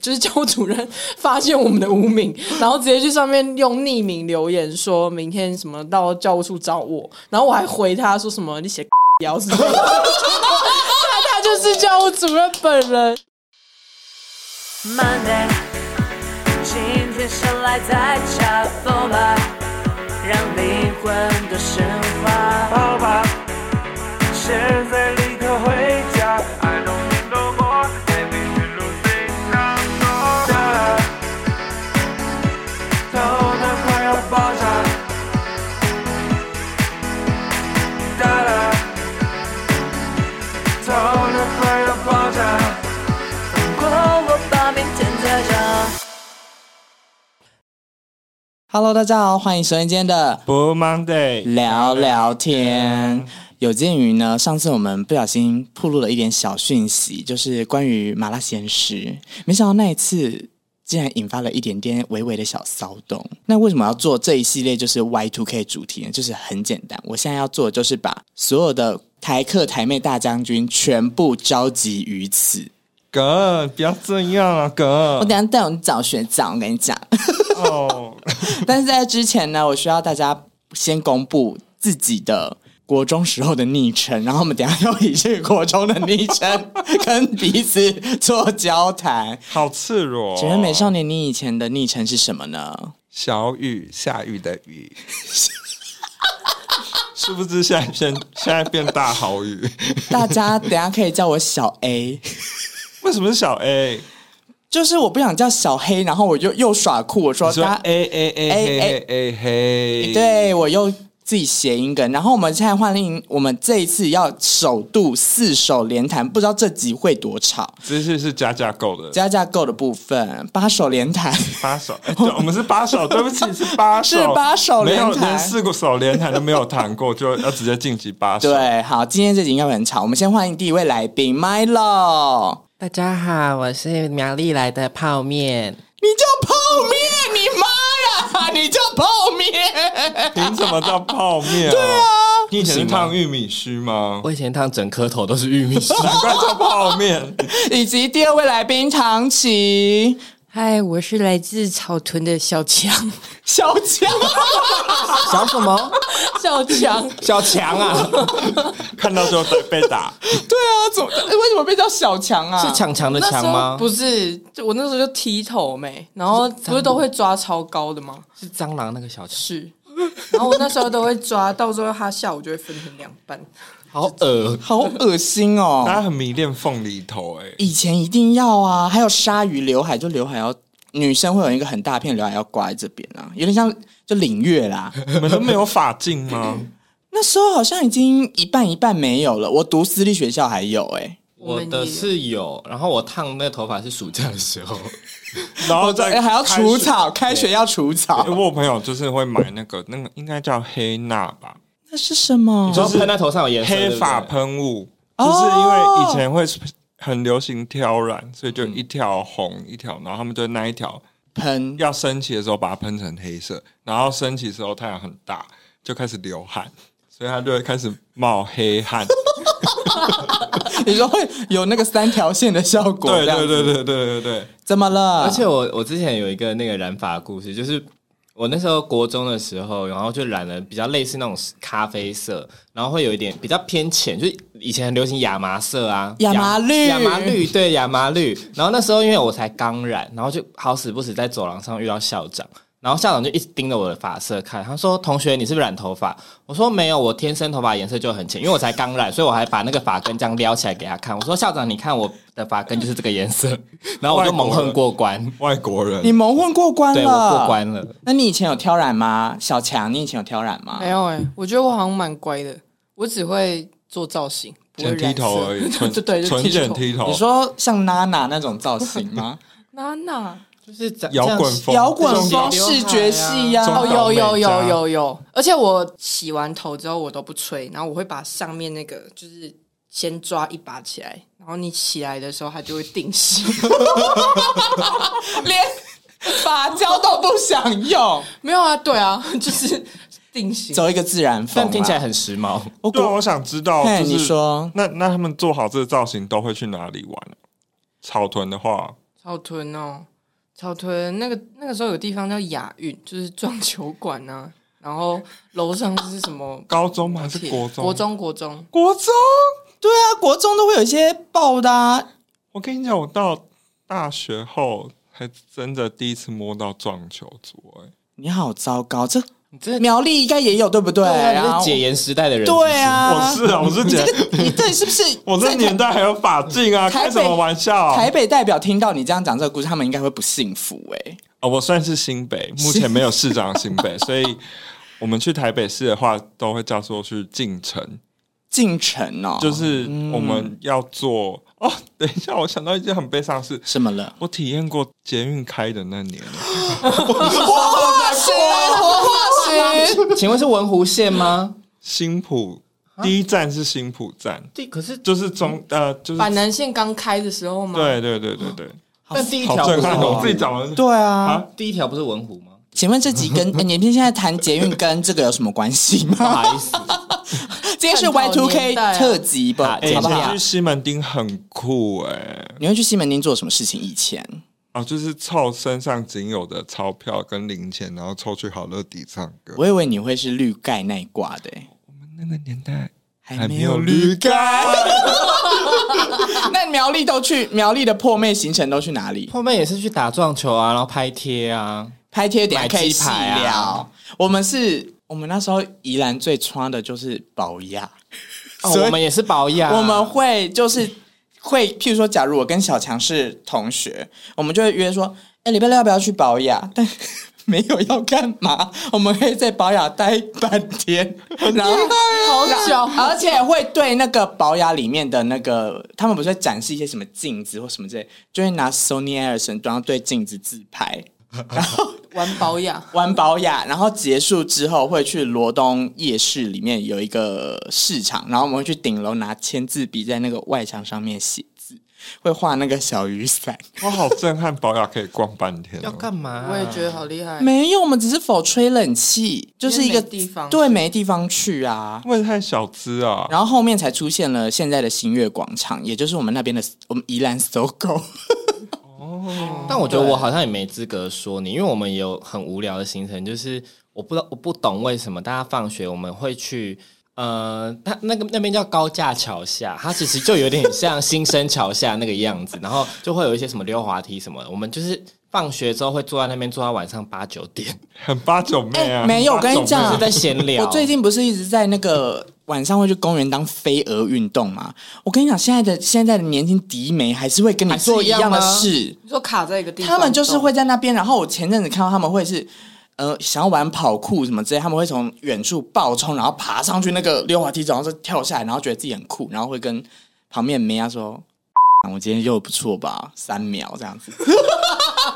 就是教务主任发现我们的无名，然后直接去上面用匿名留言，说明天什么到教务处找我，然后我还回他说什么你写标是吗？他他就是教务主任本人。Monday，今天生来在恰逢吧，让灵魂的升华。好吧，现 Hello，大家好，欢迎收听今天的 Blue Monday 聊聊天。有鉴于呢，上次我们不小心暴露了一点小讯息，就是关于麻辣鲜师，没想到那一次竟然引发了一点点微微的小骚动。那为什么要做这一系列就是 Y Two K 主题呢？就是很简单，我现在要做的就是把所有的台客台妹大将军全部召集于此。哥，不要这样啊，哥！我等下带我找学长，我跟你讲。哦，但是在之前呢，我需要大家先公布自己的国中时候的昵称，然后我们等下要以这个国中的昵称跟彼此做交谈。好赤裸！请问美少年，你以前的昵称是什么呢？小雨，下雨的雨。是不是现在现现在变大豪雨？大家等下可以叫我小 A。为什么是小 A？就是我不想叫小黑，然后我就又耍酷，我说他 A A A A A A 黑，对，我又自己谐音梗。然后我们现在换另，我们这一次要首度四手连弹，不知道这集会多吵。这次是加价购的，加价购的部分，八手连弹，八手，欸、对，我们是八手，对不起，是八手，是八手连弹，连四个手连弹都没有弹过，就要直接晋级八手。对，好，今天这集应该会很吵。我们先欢迎第一位来宾，Milo。大家好，我是苗栗来的泡面。你叫泡面？你妈呀！你叫泡面？凭什么叫泡面啊？对啊，你以前烫玉米须吗？我以前烫整颗头都是玉米须，难怪叫泡面。以及第二位来宾唐琪。嗨，我是来自草屯的小强，小强，小什么？小强，小强啊！看到就被被打。对啊，怎么？为什么被叫小强啊？是强强的强吗？不是，就我那时候就剃头没，然后不是都会抓超高的吗？是蟑螂那个小强。是，然后我那时候都会抓，到时候他下午就会分成两半。好恶，好恶心哦！大家很迷恋凤梨头哎，以前一定要啊，还有鲨鱼刘海，就刘海要女生会有一个很大片刘海要挂在这边啊，有点像就领月啦。你们都没有发镜吗？那时候好像已经一半一半没有了。我读私立学校还有哎，我的是有，然后我烫那个头发是暑假的时候，然后再还要除草，开学要除草。我有朋友就是会买那个，那个应该叫黑娜吧。那是什么？你说喷在头上有颜色，黑发喷雾，就是因为以前会很流行挑染，所以就一条红一条，然后他们就那一条喷，要升起的时候把它喷成黑色，然后升起的时候太阳很大，就开始流汗，所以它就会开始冒黑汗。你说会有那个三条线的效果？对对对对对对对，怎么了？而且我我之前有一个那个染发故事，就是。我那时候国中的时候，然后就染了比较类似那种咖啡色，然后会有一点比较偏浅，就是以前很流行亚麻色啊，亚麻绿，亚麻绿，对，亚麻绿。然后那时候因为我才刚染，然后就好死不死在走廊上遇到校长。然后校长就一直盯着我的发色看，他说：“同学，你是不是染头发？”我说：“没有，我天生头发颜色就很浅，因为我才刚染，所以我还把那个发根这样撩起来给他看。我说：‘校长，你看我的发根就是这个颜色。’然后我就蒙混过关。外国人，你蒙混过关了？对，我过关了。那你以前有挑染吗？小强，你以前有挑染吗？没有哎、欸，我觉得我好像蛮乖的，我只会做造型，不会剃 头而已。纯对对，纯剪剃头。你说像娜娜那种造型吗？娜娜。就是摇滚风，摇滚风视觉系呀、啊，哦，有有有有有，而且我洗完头之后我都不吹，然后我会把上面那个就是先抓一把起来，然后你起来的时候它就会定型，连 发胶都不想用，没有啊，对啊，就是定型，走一个自然风，但听起来很时髦。对，我想知道，就是你说，那那他们做好这个造型都会去哪里玩？草屯的话。草屯哦，草屯那个那个时候有地方叫雅运，就是撞球馆啊。然后楼上是什么？高中吗？还是国中？国中，国中，国中。对啊，国中都会有一些爆的啊。我跟你讲，我到大学后还真的第一次摸到撞球桌。哎，你好糟糕，这。这苗栗应该也有对不对？对啊，你是解严时代的人。对啊，我是啊，我是解。你这是不是？我这年代还有法镜啊？开什么玩笑？台北代表听到你这样讲这个故事，他们应该会不幸福哎。哦，我算是新北，目前没有市长新北，所以我们去台北市的话，都会叫做去进城。进城哦，就是我们要坐哦。等一下，我想到一件很悲伤的事，什么了？我体验过捷运开的那年。请问是文湖线吗？新浦第一站是新浦站，第可是就是中呃就是板南线刚开的时候吗？对对对对对。但第一条不是我自己讲的。对啊，第一条不是文湖吗？请问这集跟 你们现在谈捷运跟这个有什么关系吗？不好意思，今 天是 Y Two K 特辑吧？好不好？去西门町很酷哎！你会去西门町做什么事情？以前？哦，就是凑身上仅有的钞票跟零钱，然后凑去好乐迪唱歌。我以为你会是绿盖那一挂的。我们那个年代还没有绿盖。那苗栗都去苗栗的破妹行程都去哪里？破妹也是去打撞球啊，然后拍贴啊，拍贴点可以细聊。我们是我们那时候宜兰最穿的就是保亚，哦，我们也是保养，我们会就是。会，譬如说，假如我跟小强是同学，我们就会约说，哎，礼拜六要不要去保雅？但 没有要干嘛，我们可以在保雅待半天，然后好久，而且会对那个保雅里面的那个，他们不是会展示一些什么镜子或什么之类，就会拿 Sony Ericsson 然后对镜子自拍。然后玩保养，玩保养，然后结束之后会去罗东夜市里面有一个市场，然后我们会去顶楼拿签字笔在那个外墙上面写字，会画那个小雨伞。我好震撼，保养可以逛半天，要干嘛？我也觉得好厉害。没有，我们只是否吹冷气，就是一个地方，对，没地方去啊，为太小资啊。然后后面才出现了现在的新月广场，也就是我们那边的我们宜兰 SOGO。哦，但我觉得我好像也没资格说你，因为我们有很无聊的行程，就是我不知道我不懂为什么大家放学我们会去，呃，他那个那边叫高架桥下，它其实就有点像新生桥下那个样子，然后就会有一些什么溜滑梯什么的，我们就是。放学之后会坐在那边坐到晚上八九点，很八九妹啊！没有，我跟你讲，是在闲聊。我最近不是一直在那个晚上会去公园当飞蛾运动吗？我跟你讲，现在的现在的年轻迪妹还是会跟你做一样的事。你说卡在一个地方，他们就是会在那边。然后我前阵子看到他们会是呃想要玩跑酷什么之类，他们会从远处暴冲，然后爬上去那个溜滑梯，然后就跳下来，然后觉得自己很酷，然后会跟旁边的妹啊说。我今天又不错吧？三秒这样子。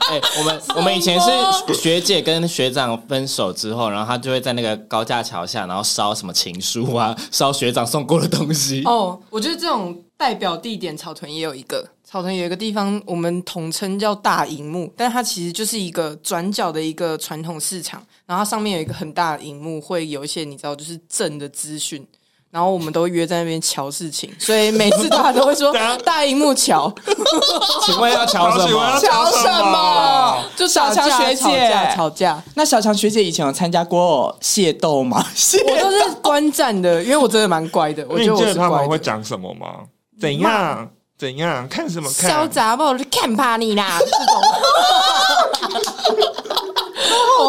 哎、欸，我们我们以前是学姐跟学长分手之后，然后他就会在那个高架桥下，然后烧什么情书啊，烧学长送过的东西。哦，我觉得这种代表地点，草屯也有一个。草屯有一个地方，我们统称叫大荧幕，但它其实就是一个转角的一个传统市场，然后它上面有一个很大的荧幕，会有一些你知道，就是正的资讯。然后我们都约在那边瞧事情，所以每次大家都会说大荧幕瞧。请问要 瞧什么？瞧什么？就小强学姐吵架，吵架。那小强学姐以前有参加过械斗吗？我都是观战的，因为我真的蛮乖的。我觉得我是乖的。他们会讲什么吗？怎样？怎样？看什么看？潇洒不？看怕你啦！这种。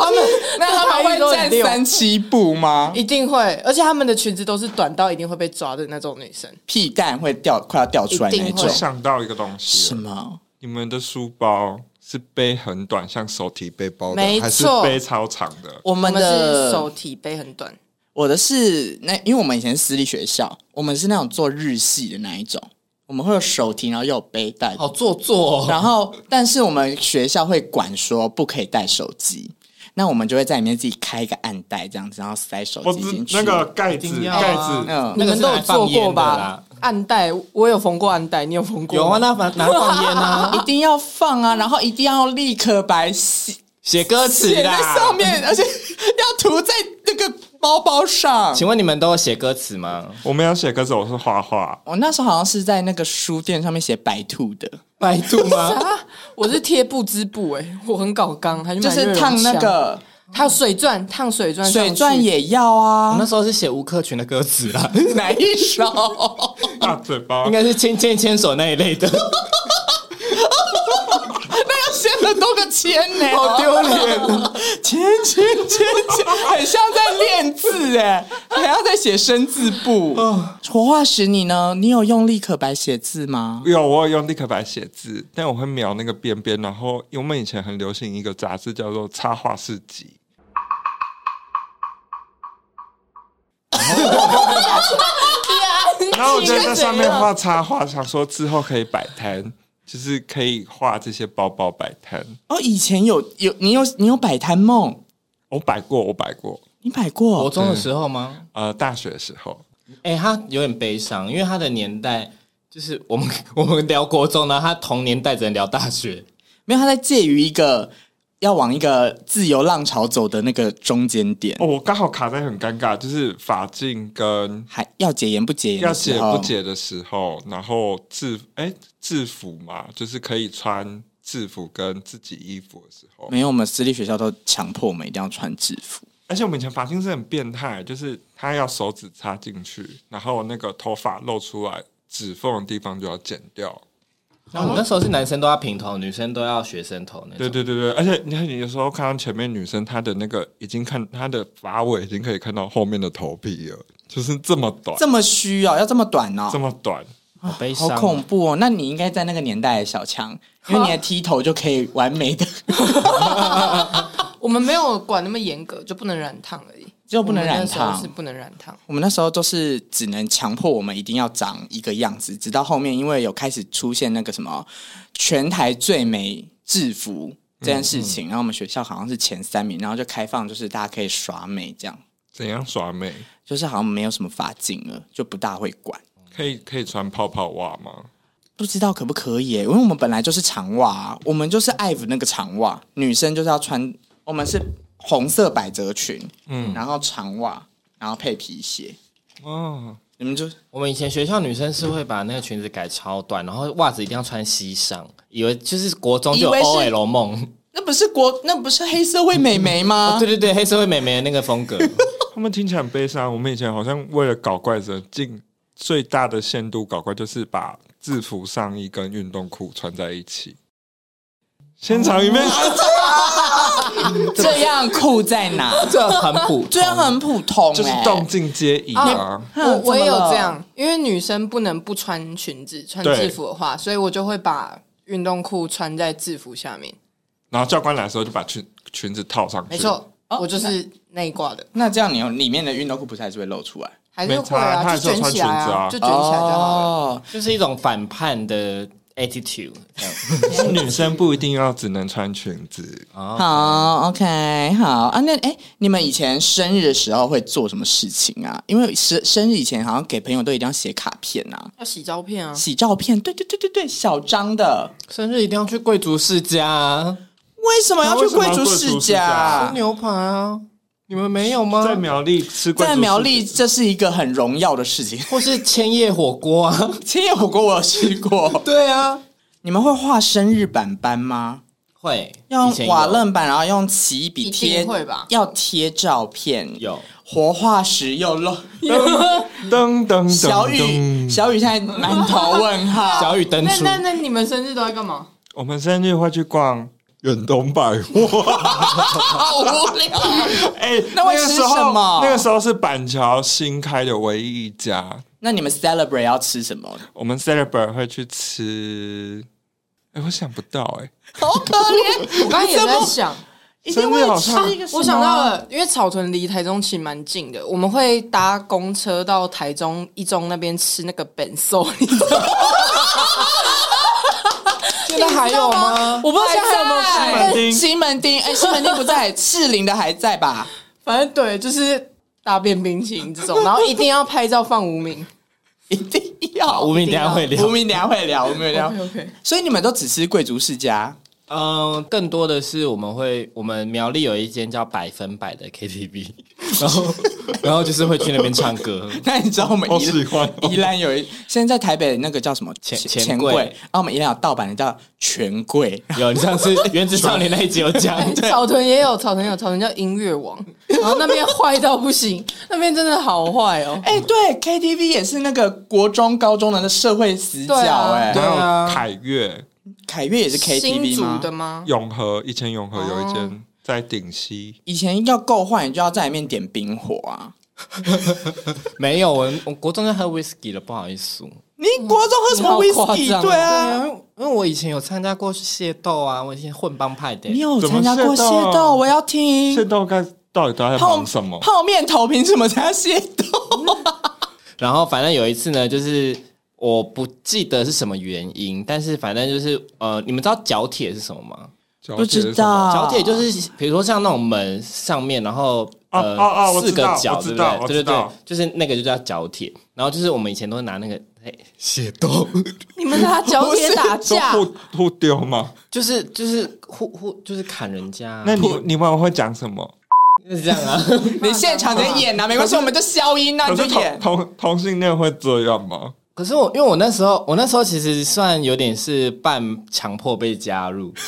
他们那他们会站三七步吗？一定会，而且他们的裙子都是短到一定会被抓的那种女生，屁蛋会掉，快要掉出来那种。想到一个东西，什么？你们的书包是背很短，像手提背包的，还是背超长的？我们的是手提背很短。我的是那，因为我们以前是私立学校，我们是那种做日系的那一种，我们会有手提，然后又有背带，好做作哦。然后，但是我们学校会管说不可以带手机。那我们就会在里面自己开一个暗袋，这样子，然后塞手机进去。那个盖子，盖子，嗯，你们都有做过吧？暗袋，我有缝过暗袋，你有缝过？有啊，那反拿放烟啊，一定要放啊，然后一定要立刻白写写歌词写在上面，而且要涂在那个包包上。请问你们都有写歌词吗？我没有写歌词，我是画画。我那时候好像是在那个书店上面写白兔的白兔吗？我是贴布织布，哎，我很搞刚，还就是烫那个。还有水钻，烫水钻，水钻也要啊！我那时候是写吴克群的歌词啦，哪一首？大嘴巴，应该是牵牵牵手那一类的。很多个签呢，好丢脸！千千千千，很像在练字哎，还要在写生字簿。活化石，你呢？你有用立可白写字吗？有，我有用立可白写字，但我会描那个边边。然后，因为我们以前很流行一个杂志，叫做《插画市集》。然后我就在上面画插画，想说之后可以摆摊，就是可以画这些包包摆摊。哦，以前有有你有你有摆摊梦？我摆过，我摆过。你摆过？国中的时候吗？呃，大学的时候。哎、欸，他有点悲伤，因为他的年代就是我们 我们聊国中呢，他同年代只能聊大学，没有他在介于一个。要往一个自由浪潮走的那个中间点。哦，我刚好卡在很尴尬，就是法禁跟还要解严不解严，要解不解的时候，然后制哎制服嘛，就是可以穿制服跟自己衣服的时候，没有，我们私立学校都强迫我们一定要穿制服，而且我们以前发型是很变态，就是他要手指插进去，然后那个头发露出来指缝的地方就要剪掉。那我们那时候是男生都要平头，女生都要学生头那种。对对对对，而且你看，你有时候看到前面女生，她的那个已经看她的发尾已经可以看到后面的头皮了，就是这么短，这么虚哦，要这么短哦，这么短，好悲伤，好恐怖哦。那你应该在那个年代的小强，因为你的剃头就可以完美的。我们没有管那么严格，就不能染烫而已。就不能染烫，是不能染烫。我们那时候都是只能强迫我们一定要长一个样子，直到后面因为有开始出现那个什么全台最美制服这件事情，嗯嗯，然后我们学校好像是前三名，然后就开放就是大家可以耍美这样。怎样耍美？就是好像没有什么发禁了，就不大会管。可以可以穿泡泡袜吗？不知道可不可以？因为我们本来就是长袜，我们就是爱抚那个长袜，女生就是要穿，我们是。红色百褶裙，嗯，然后长袜，然后配皮鞋。哦，你们就我们以前学校女生是会把那个裙子改超短，然后袜子一定要穿膝上，以为就是国中就有 OL 梦。那不是国，那不是黑社会美眉吗？哦？对对对，黑社会美眉的那个风格。他们听起来很悲伤。我们以前好像为了搞怪，者尽最大的限度搞怪，就是把制服上衣跟运动裤穿在一起。现场里面，这样酷在哪？这很普，这样很普通，就是动静皆宜啊。我我也有这样，因为女生不能不穿裙子，穿制服的话，所以我就会把运动裤穿在制服下面。然后教官来的时候就把裙裙子套上去。没错，我就是那一挂的。那这样你里面的运动裤不是还是会露出来？还是会啊，就卷起来啊，就卷起来就好了。就是一种反叛的。Attitude，女生不一定要只能穿裙子。好，OK，好啊。那哎，你们以前生日的时候会做什么事情啊？因为生生日以前好像给朋友都一定要写卡片啊，要洗照片啊，洗照片。对对对对对，小张的生日一定要去贵族世家。为什么要去贵族世家？吃牛排啊。你们没有吗？在苗栗吃，在苗栗这是一个很荣耀的事情，或是千叶火锅啊？千叶火锅我有吃过。对啊，你们会画生日板板吗？会，用瓦楞板，然后用奇异笔贴，会吧？要贴照片，有活化石又露 噔噔，小雨，小雨现在满头问号。小雨登出。那那那你们生日都在干嘛？我们生日会去逛。远东百货，好无聊。哎、欸，那个时候，那个时候是板桥新开的唯一一家。那你们 celebrate 要吃什么？我们 celebrate 会去吃。哎、欸，我想不到、欸，哎，好可怜。我刚刚也在 想，一定会吃一个。我想到了，因为草屯离台中其实蛮近的，我们会搭公车到台中一中那边吃那个本寿。现在还有吗？我不知道现在还有没有西门町。西门町，哎，西门町不在，士林的还在吧？反正对，就是大便冰淇淋这种，然后一定要拍照放无名，一定要无名，等下会聊，无名等下会聊，无名聊。OK，所以你们都只吃贵族世家？嗯，更多的是我们会，我们苗栗有一间叫百分百的 KTV，然后 然后就是会去那边唱歌。那你知道我们宜兰宜兰有一现在在台北那个叫什么钱钱柜，然后我们宜兰有盗版的叫权柜。有你上次 原子少年那一集有讲，草屯也有草屯有草屯叫音乐王，然后那边坏到不行，那边真的好坏哦。哎，对，KTV 也是那个国中高中的那社会死角哎。对啊，凯悦，凯悦也是 KTV 的吗？永和以前永和有一间。在顶溪，以前要够坏，你就要在里面点冰火啊！没有，我我国中就喝威士忌了，不好意思。你国中喝什么威士忌？对啊，因为我以前有参加过械斗啊，我以前混帮派的。你有参加过械斗？我要听械斗该到底都在忙什么？泡面头凭什么参加械斗？然后反正有一次呢，就是我不记得是什么原因，但是反正就是呃，你们知道角铁是什么吗？不知道，角铁就是比如说像那种门上面，然后呃四个角，对不对？对对对，就是那个就叫角铁。然后就是我们以前都是拿那个械斗，你们拿角铁打架，互互丢吗？就是就是互互就是砍人家。那你你们会讲什么？是这样啊？你现场在演啊？没关系，我们就消音啊，就演。同同性恋会这样吗？可是我，因为我那时候，我那时候其实算有点是半强迫被加入。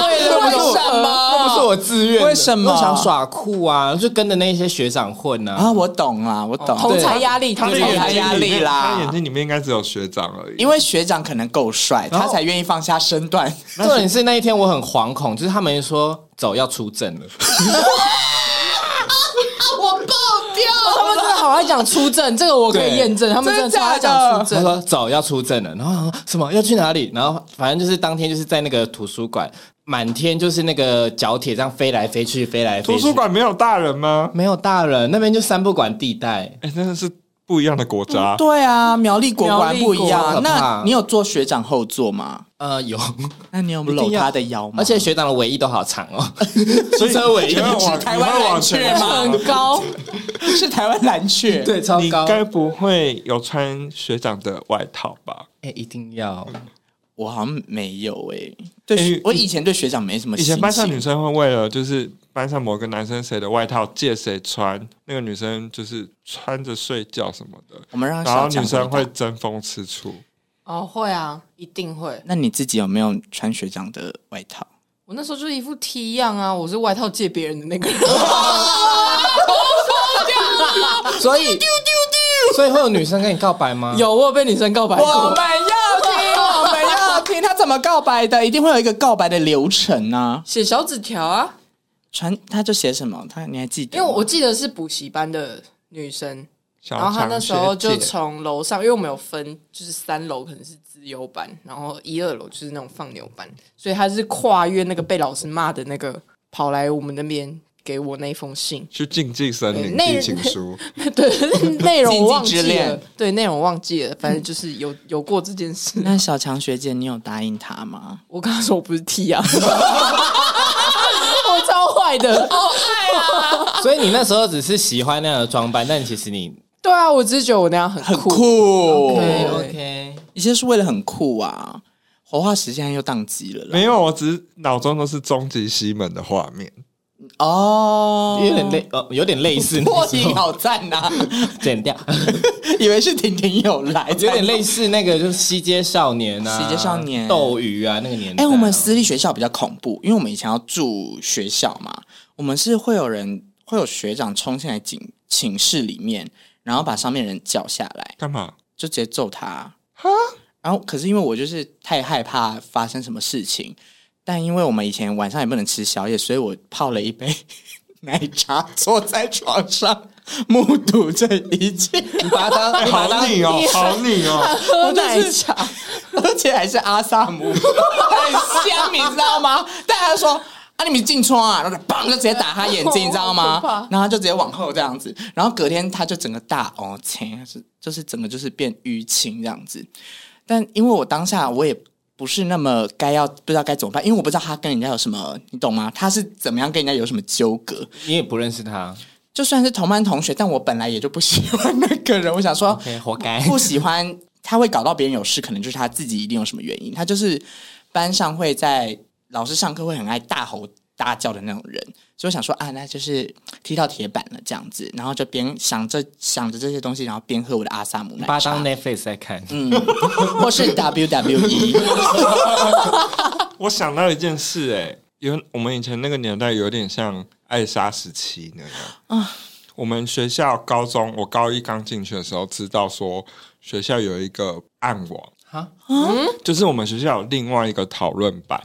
为什么？那不是我自愿。为什么？我想耍酷啊，就跟着那些学长混啊。啊，我懂啊，我懂。同才压力，他的同才压力啦。他眼睛里面应该只有学长而已。因为学长可能够帅，他才愿意放下身段。重点是那一天我很惶恐，就是他们说走要出阵了。我爆掉！他们真的好爱讲出证，这个我可以验证。他们真的超爱讲出证。他说走要出证了，然后什么要去哪里？然后反正就是当天就是在那个图书馆，满天就是那个角铁这样飞来飞去，飞来飞去。图书馆没有大人吗？没有大人，那边就三不管地带。哎，真的是。不一样的国家，对啊，苗栗国果然不一样。那你有坐学长后座吗？呃，有。那你有搂他的腰吗？而且学长的尾翼都好长哦，所以尾翼是台湾蓝雀吗？很高，是台湾蓝雀，对，超高。你该不会有穿学长的外套吧？哎，一定要。我好像没有哎，对，我以前对学长没什么。以前班上女生会为了就是。班上某个男生谁的外套借谁穿，那个女生就是穿着睡觉什么的。我们让然后女生会争风吃醋。哦，会啊，一定会。那你自己有没有穿学长的外套？我那时候就是一副 T 样啊，我是外套借别人的那个 人。所以，所以会有女生跟你告白吗？有，我有被女生告白过。我们要听，我们要听，他怎么告白的？一定会有一个告白的流程啊，写小纸条啊。传他就写什么？他你还记得？因为我记得是补习班的女生，然后他那时候就从楼上，因为我们有分，就是三楼可能是资优班，然后一二楼就是那种放牛班，所以他是跨越那个被老师骂的那个，跑来我们那边给我那封信，去禁忌森林寄情书。对，内容我忘记了，对，内容我忘记了，反正就是有有过这件事。那小强学姐，你有答应他吗？我跟他说我不是 T 啊。我超坏的，好坏啊！所以你那时候只是喜欢那样的装扮，但其实你对啊，我只是觉得我那样很酷很酷。OK OK，一些是为了很酷啊。活化石现在又宕机了，没有，我只是脑中都是终极西门的画面。哦，有点类，呃，有点类似。破题好赞呐、啊，剪掉，以为是婷婷有来，有点类似那个就是西街少年啊，西街少年斗鱼啊那个年代、啊。哎、欸，我们私立学校比较恐怖，因为我们以前要住学校嘛，我们是会有人会有学长冲进来寝寝室里面，然后把上面人叫下来干嘛？就直接揍他。哈，然后可是因为我就是太害怕发生什么事情。但因为我们以前晚上也不能吃宵夜，所以我泡了一杯 奶茶，坐在床上目睹这一切。你把它 当好你哦，好你哦，喝奶茶，而且还是阿萨姆，很香，你知道吗？大家说啊，你们进窗啊，然后砰就直接打他眼睛，你知道吗？然后他就直接往后这样子，然后隔天他就整个大哦天，是就是整个就是变淤青这样子。但因为我当下我也。不是那么该要不知道该怎么办，因为我不知道他跟人家有什么，你懂吗？他是怎么样跟人家有什么纠葛？你也不认识他，就算是同班同学，但我本来也就不喜欢那个人。我想说，okay, 活该不喜欢他会搞到别人有事，可能就是他自己一定有什么原因。他就是班上会在老师上课会很爱大吼大叫的那种人，所以我想说啊，那就是 踢到铁板了这样子，然后就边想着想着这些东西，然后边喝我的阿萨姆奶茶，把当 Netflix 在看，嗯，或是 WWE。我想到一件事，哎，因为我们以前那个年代有点像艾莎时期那样。啊。我们学校高中，我高一刚进去的时候，知道说学校有一个暗网，哈，嗯，就是我们学校有另外一个讨论版。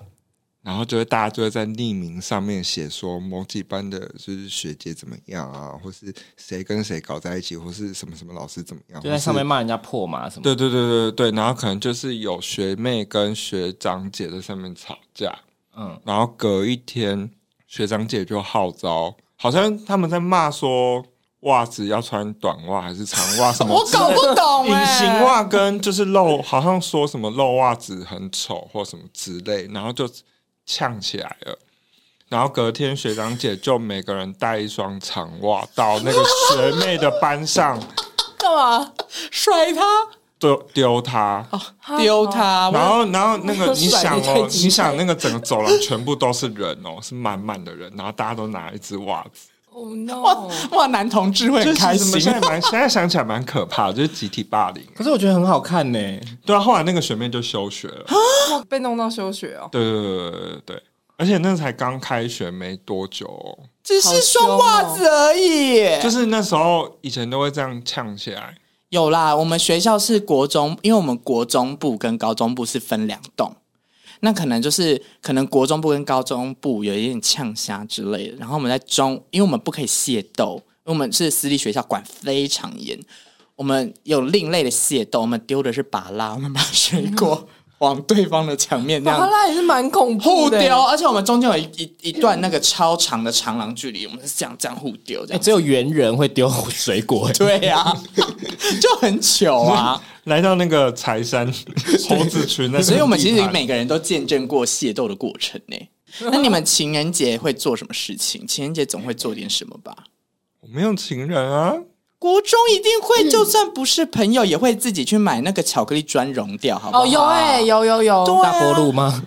然后就会大家就会在匿名上面写说某几班的就是学姐怎么样啊，或是谁跟谁搞在一起，或是什么什么老师怎么样，就在上面骂人家破嘛什么。对对对对对，然后可能就是有学妹跟学长姐在上面吵架，嗯，然后隔一天学长姐就号召，好像他们在骂说袜子要穿短袜还是长袜什么，我搞不懂。隐形袜跟就是露，好像说什么露袜子很丑或什么之类，然后就。呛起来了，然后隔天学长姐就每个人带一双长袜到那个学妹的班上，干嘛甩他？丢丢他？丢他？然后然后那个你想哦，你想那个整个走廊全部都是人哦，是满满的人，然后大家都拿一只袜子。Oh no！哇哇，男同志会很开心。现在蛮现在想起来蛮可怕的，就是集体霸凌。可是我觉得很好看呢。对啊，后来那个学妹就休学了，被弄到休学哦。对对对对对，而且那才刚开学没多久，只是双袜子而已。就是那时候以前都会这样呛起来。有啦，我们学校是国中，因为我们国中部跟高中部是分两栋。那可能就是可能国中部跟高中部有一点呛虾之类的，然后我们在中，因为我们不可以械斗，因为我们是私立学校，管非常严。我们有另类的械斗，我们丢的是芭拉，我们把水果 往对方的墙面这样，芭拉也是蛮恐怖的，互丢，而且我们中间有一一一段那个超长的长廊距离，我们是这样这样互丢，只有猿人会丢水果，对呀、啊，就很糗啊。来到那个柴山 猴子群那，所以我们其实每个人都见证过械斗的过程呢。那你们情人节会做什么事情？情人节总会做点什么吧？我没有情人啊。国中一定会，就算不是朋友，也会自己去买那个巧克力砖溶掉，好不好？哦，有哎、欸，有有有，大波路吗？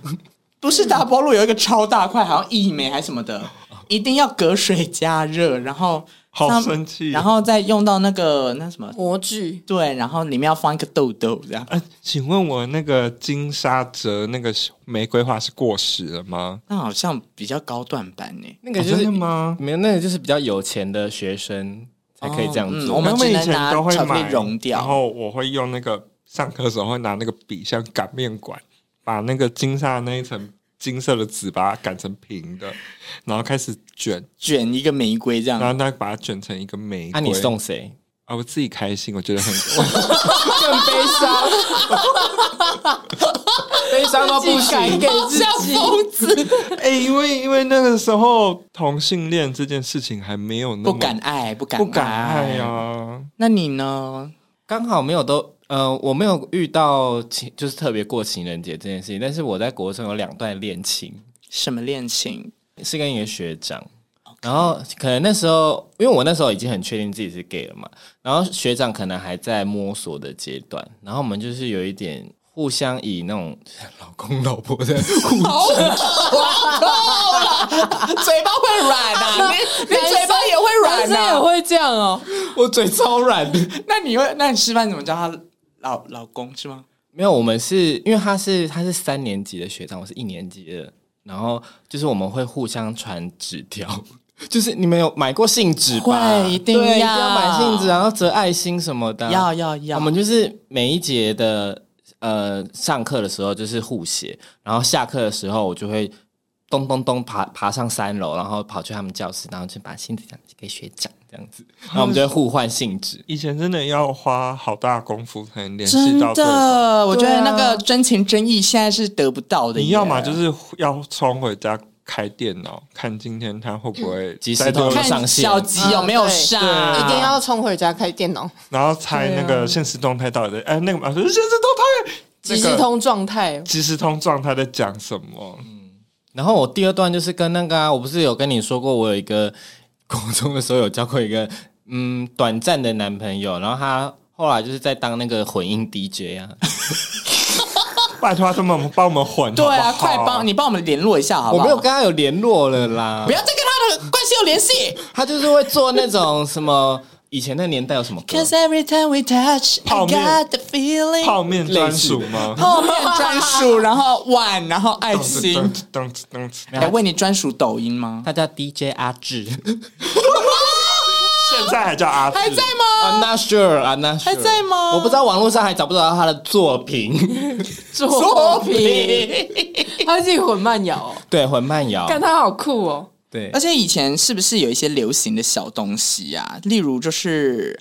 不是大波路，有一个超大块，好像一枚还是什么的，一定要隔水加热，然后。好生气，然后再用到那个那什么模具，对，然后里面要放一个豆豆这样。呃，请问我那个金沙泽那个玫瑰花是过时了吗？那好像比较高段版呢。那个就是吗？没有，那个就是比较有钱的学生才可以这样做。哦嗯、我们以前都会买融掉，然后我会用那个上课的时候会拿那个笔像擀面管，把那个金沙的那一层。金色的纸把它擀成平的，然后开始卷卷一个玫瑰这样，然后再把它卷成一个玫瑰。那、啊、你送谁？啊，我自己开心，我觉得很 更悲伤，悲伤到不行，给自己疯子。哎、欸，因为因为那个时候同性恋这件事情还没有那么不敢爱，不敢不敢爱呀、啊。那你呢？刚好没有都。呃，我没有遇到情，就是特别过情人节这件事情。但是我在国中有两段恋情。什么恋情？是跟一个学长。然后可能那时候，因为我那时候已经很确定自己是 gay 了嘛。然后学长可能还在摸索的阶段。然后我们就是有一点互相以那种老公老婆的 互动。嘴巴会软啊！你 你嘴巴也会软、啊，男生也会这样哦。我嘴超软的。那你会？那你示范怎么叫他？老老公是吗？没有，我们是因为他是他是三年级的学长，我是一年级的，然后就是我们会互相传纸条，就是你们有买过信纸吧？会，一定要，一定要买信纸，然后折爱心什么的，要要要。我们就是每一节的呃上课的时候就是互写，然后下课的时候我就会。咚咚咚爬爬上三楼，然后跑去他们教室，然后就把信纸讲给学长，这样子，然后我们就会互换信纸。以前真的要花好大功夫才能联系到的，我觉得那个真情真意现在是得不到的。你要嘛就是要冲回家开电脑，看今天他会不会及时通上线，小吉有没有上？一定要冲回家开电脑，然后猜那个现实动态到底哎那个嘛，现实动态，即时通状态，即时通状态在讲什么？然后我第二段就是跟那个啊，我不是有跟你说过，我有一个高中的时候有交过一个嗯短暂的男朋友，然后他后来就是在当那个混音 DJ 啊。拜托他们帮我们混。对啊，快帮你帮我们联络一下好不好？我没有跟他有联络了啦，不要再跟他的关系有联系。他就是会做那种什么。以前那年代有什么歌？Cause every time we touch, I got the feeling。泡面专属吗？泡面专属，然后碗，然后爱心。噔噔噔！哎，为你专属抖音吗？他叫 DJ 阿志。现在还叫阿志？还在吗？I'm not sure. I'm not sure. 还在吗？我不知道网络上还找不找到他的 作品。作品？他自己混慢摇。对，混慢摇。看他好酷哦。对，而且以前是不是有一些流行的小东西啊？例如就是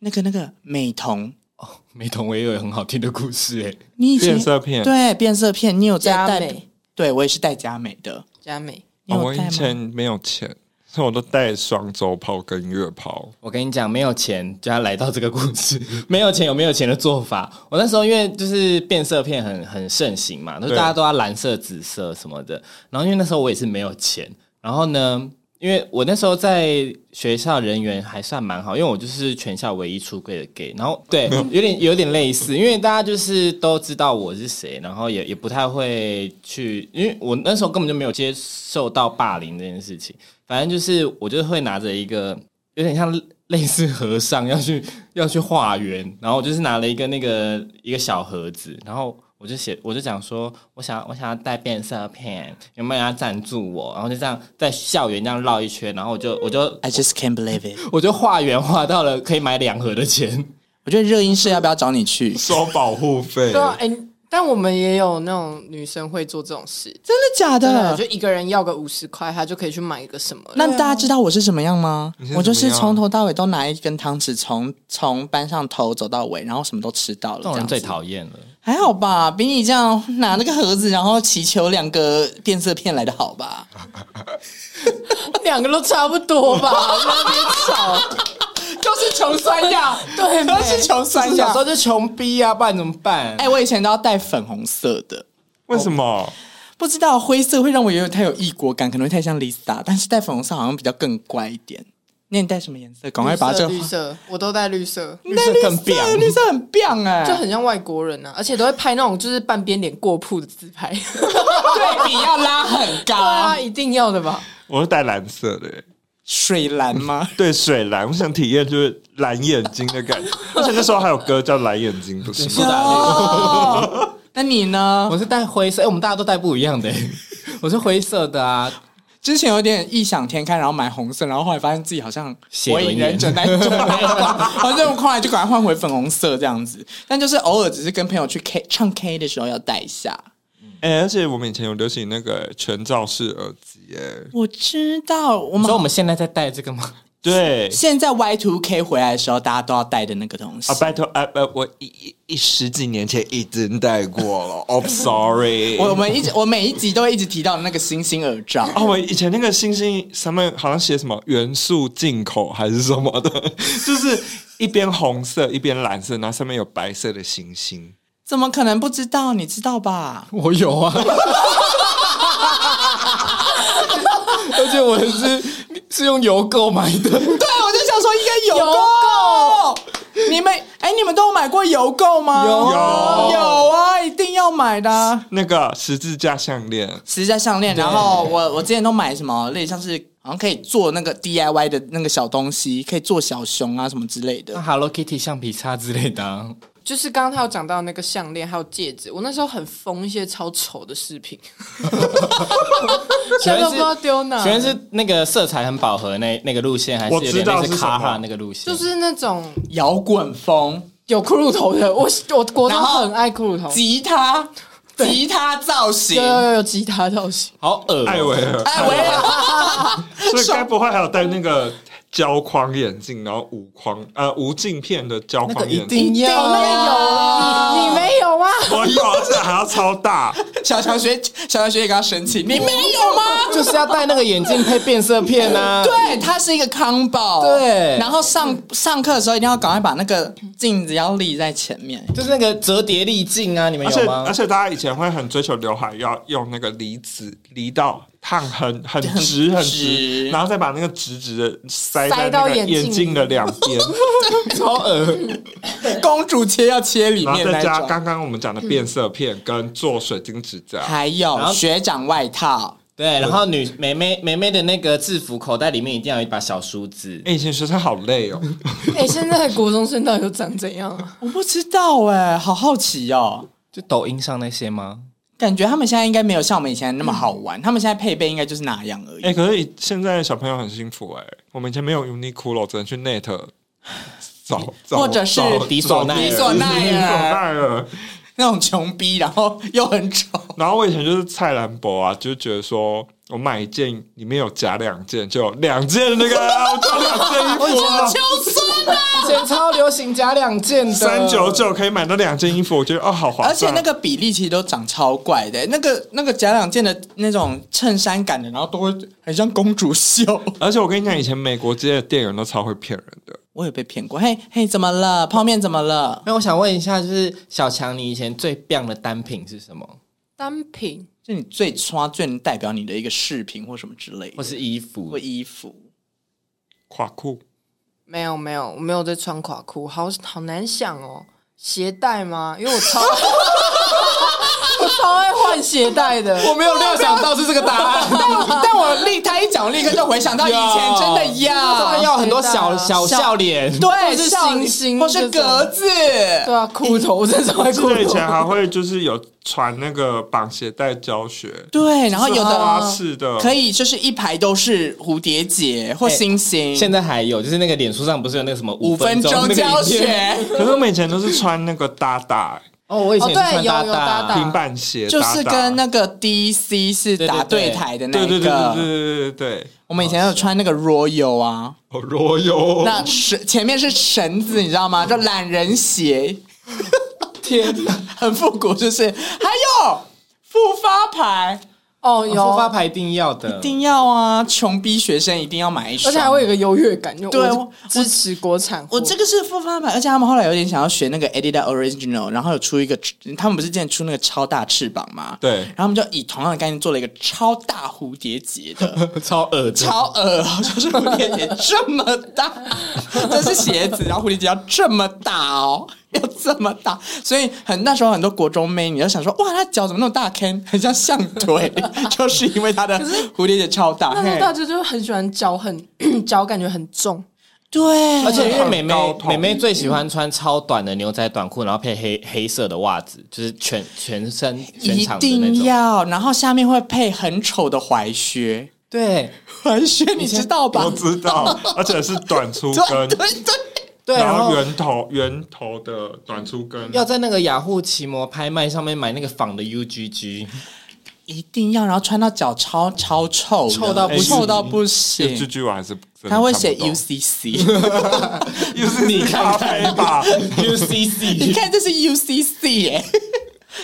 那个那个美瞳哦，美瞳我也有很好听的故事哎。你以前变色片对变色片，你有在带？美对我也是戴佳美的佳美。哦，我以前没有钱，所以我都戴双周抛跟月抛。我跟你讲，没有钱就要来到这个故事。没有钱有没有钱的做法？我那时候因为就是变色片很很盛行嘛，就是大家都要蓝色、紫色什么的。然后因为那时候我也是没有钱。然后呢，因为我那时候在学校人缘还算蛮好，因为我就是全校唯一出柜的 gay。然后对，有点有点类似，因为大家就是都知道我是谁，然后也也不太会去，因为我那时候根本就没有接受到霸凌这件事情。反正就是我就会拿着一个有点像类似和尚要去要去化缘，然后我就是拿了一个那个一个小盒子，然后。我就写，我就讲说，我想，我想要带变色片，有没有人要赞助我？然后就这样在校园这样绕一圈，然后我就，我就，I just can't believe it，我就化缘化到了可以买两盒的钱。我觉得热音社要不要找你去收保护费？对啊，哎、欸。但我们也有那种女生会做这种事，真的假的？就一个人要个五十块，她就可以去买一个什么。那大家知道我是什么样吗？我就是从头到尾都拿一根汤匙，从从班上头走到尾，然后什么都吃到了。这种人最讨厌了。还好吧，比你这样拿那个盒子，然后祈求两个变色片来的好吧？两个都差不多吧，那边吵。都是穷酸样，对，都是穷酸样。小时候就穷逼啊，不然怎么办？哎、欸，我以前都要带粉红色的，为什么、哦？不知道，灰色会让我有点太有异国感，可能会太像 Lisa，但是带粉红色好像比较更乖一点。那你戴什么颜色？赶快把这个绿色，我都戴绿色，绿色更变，绿色很变哎、欸，就很像外国人啊，而且都会拍那种就是半边脸过曝的自拍，对比要拉很高，对啊，一定要的吧？我是戴蓝色的、欸。水蓝吗？对，水蓝。我想体验就是蓝眼睛的感觉，而且那时候还有歌叫《蓝眼睛》，不是吗？那你呢？我是戴灰色。哎、欸，我们大家都戴不一样的、欸。我是灰色的啊。之前有点异想天开，然后买红色，然后后来发现自己好像火影忍者那种，然后就后来就赶快换回粉红色这样子。但就是偶尔只是跟朋友去 K 唱 K 的时候要戴一下。哎、欸，而且我们以前有流行那个全罩式耳机，哎，我知道。我们说我们现在在戴这个吗？对，现在 Y two K 回来的时候，大家都要带的那个东西。啊，拜托，啊，呃，我一一一十几年前已经戴过了。Oh sorry，我我们一直我每一集都会一直提到那个星星耳罩。哦，我以前那个星星上面好像写什么元素进口还是什么的，就是一边红色一边蓝色，然后上面有白色的星星。怎么可能不知道？你知道吧？我有啊，而且我是是用邮购买的。对，我就想说应该邮购。你们哎、欸，你们都有买过邮购吗？有有啊，一定要买的、啊。那个十字架项链，十字架项链。然后我我之前都买什么，类似像是好像可以做那个 DIY 的那个小东西，可以做小熊啊什么之类的。那 Hello Kitty 橡皮擦之类的、啊。就是刚刚他有讲到那个项链还有戒指，我那时候很疯一些超丑的饰品，全都不知道丢哪。全是那个色彩很饱和那那个路线，还是有点类似卡哈那个路线？就是那种摇滚风，有骷髅头的。我我国中很爱骷髅头，吉他，吉他造型，有有有吉他造型，好恶、喔，艾薇儿，艾薇儿，所以该不会还有戴那个？胶框眼镜，然后无框呃无镜片的胶框眼镜，那个、一定要那个有啊，你没有吗？我有，而且还要超大。小强学小强学也跟他生气，你没有吗？就是要戴那个眼镜配变色片啊。对，它是一个 combo。对，然后上上课的时候一定要赶快把那个镜子要立在前面，就是那个折叠立镜啊，你们有吗？而且，而且大家以前会很追求刘海要用那个离子离到烫 很很直很直，然后再把那个直直的塞在那个眼镜的两边，超恶。公主切要切里面，再加刚刚我们讲的变色片跟做水晶指甲，还有学长外套。对，然后女妹妹妹妹的那个制服口袋里面一定要有一把小梳子。哎，以前学生好累哦。哎，现在国中生到底都长怎样？我不知道哎，好好奇哦。就抖音上那些吗？感觉他们现在应该没有像我们以前那么好玩，嗯、他们现在配备应该就是那样而已。哎、欸，可是现在的小朋友很幸福哎、欸，我们以前没有 Uniqlo，只能去 Net 找，找或者是迪索奈尔，迪索奈尔，迪索奈尔那种穷逼，然后又很丑。然后我以前就是蔡兰博啊，就觉得说。我买一件，里面有夹两件，就两件那个，我就两件衣服。就算了，以前超流行夹两件的，三九九可以买到两件衣服，我觉得哦，好划算。而且那个比例其实都长超怪的，那个那个夹两件的那种衬衫感的，然后都会很像公主袖。而且我跟你讲，以前美国这些店员都超会骗人的，我也被骗过。嘿嘿，怎么了？泡面怎么了？那我想问一下，就是小强，你以前最棒的单品是什么？单品。就你最穿最能代表你的一个饰品或什么之类的，或是衣服，或衣服，垮裤？没有没有，我没有在穿垮裤，好好难想哦。鞋带吗？因为我超我超爱换鞋带的，我没有料想到是这个答案，但但我立他一讲，我立刻就回想到以前真的要要很多小小笑脸，对，是星星或是格子，对啊，裤头这种，我记得以前还会就是有。传那个绑鞋带教学，对，然后有的花式的可以就是一排都是蝴蝶结或星星，现在还有就是那个脸书上不是有那个什么五分钟教学，可是我们以前都是穿那个搭搭哦，我以前穿搭搭平板鞋，就是跟那个 DC 是打对台的那个，对对对对对对对，我们以前有穿那个 Royal 啊，Royal，那绳前面是绳子，你知道吗？叫懒人鞋。天，很复古，就是还有复发牌哦，有复发牌一定要的，一定要啊！穷逼学生一定要买一双，而且还会有个优越感，就对，支持国产。我这个是复发牌，而且他们后来有点想要学那个 Adidas Original，然后有出一个，他们不是之前出那个超大翅膀嘛？对，然后他们就以同样的概念做了一个超大蝴蝶结的，超恶，超恶，就是蝴蝶结这么大，这是鞋子，然后蝴蝶结要这么大哦。要这么大，所以很那时候很多国中妹，你就想说，哇，她脚怎么那么大？Ken 很像象腿，就是因为她的蝴蝶结超大。那大姐就很喜欢脚很 脚感觉很重，对，而且因为妹妹妹妹最喜欢穿超短的牛仔短裤，然后配黑黑色的袜子，就是全全身全场的那种。一定要，然后下面会配很丑的踝靴，对，踝靴你知道吧？我知道，而且是短粗 跟。对对对。对，然后圆头圆头的短粗跟，要在那个雅虎奇摩拍卖上面买那个仿的 UGG，一定要，然后穿到脚超超臭，臭到不臭到不行。UGG 我还是他会写 UCC，又是你看看吧，UCC，你看这是 UCC 耶。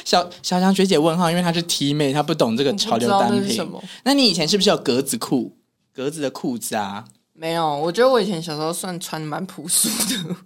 小小强学姐问号，因为她是 T 妹，她不懂这个潮流单品。那你以前是不是有格子裤？格子的裤子啊？没有，我觉得我以前小时候算穿蛮朴素的，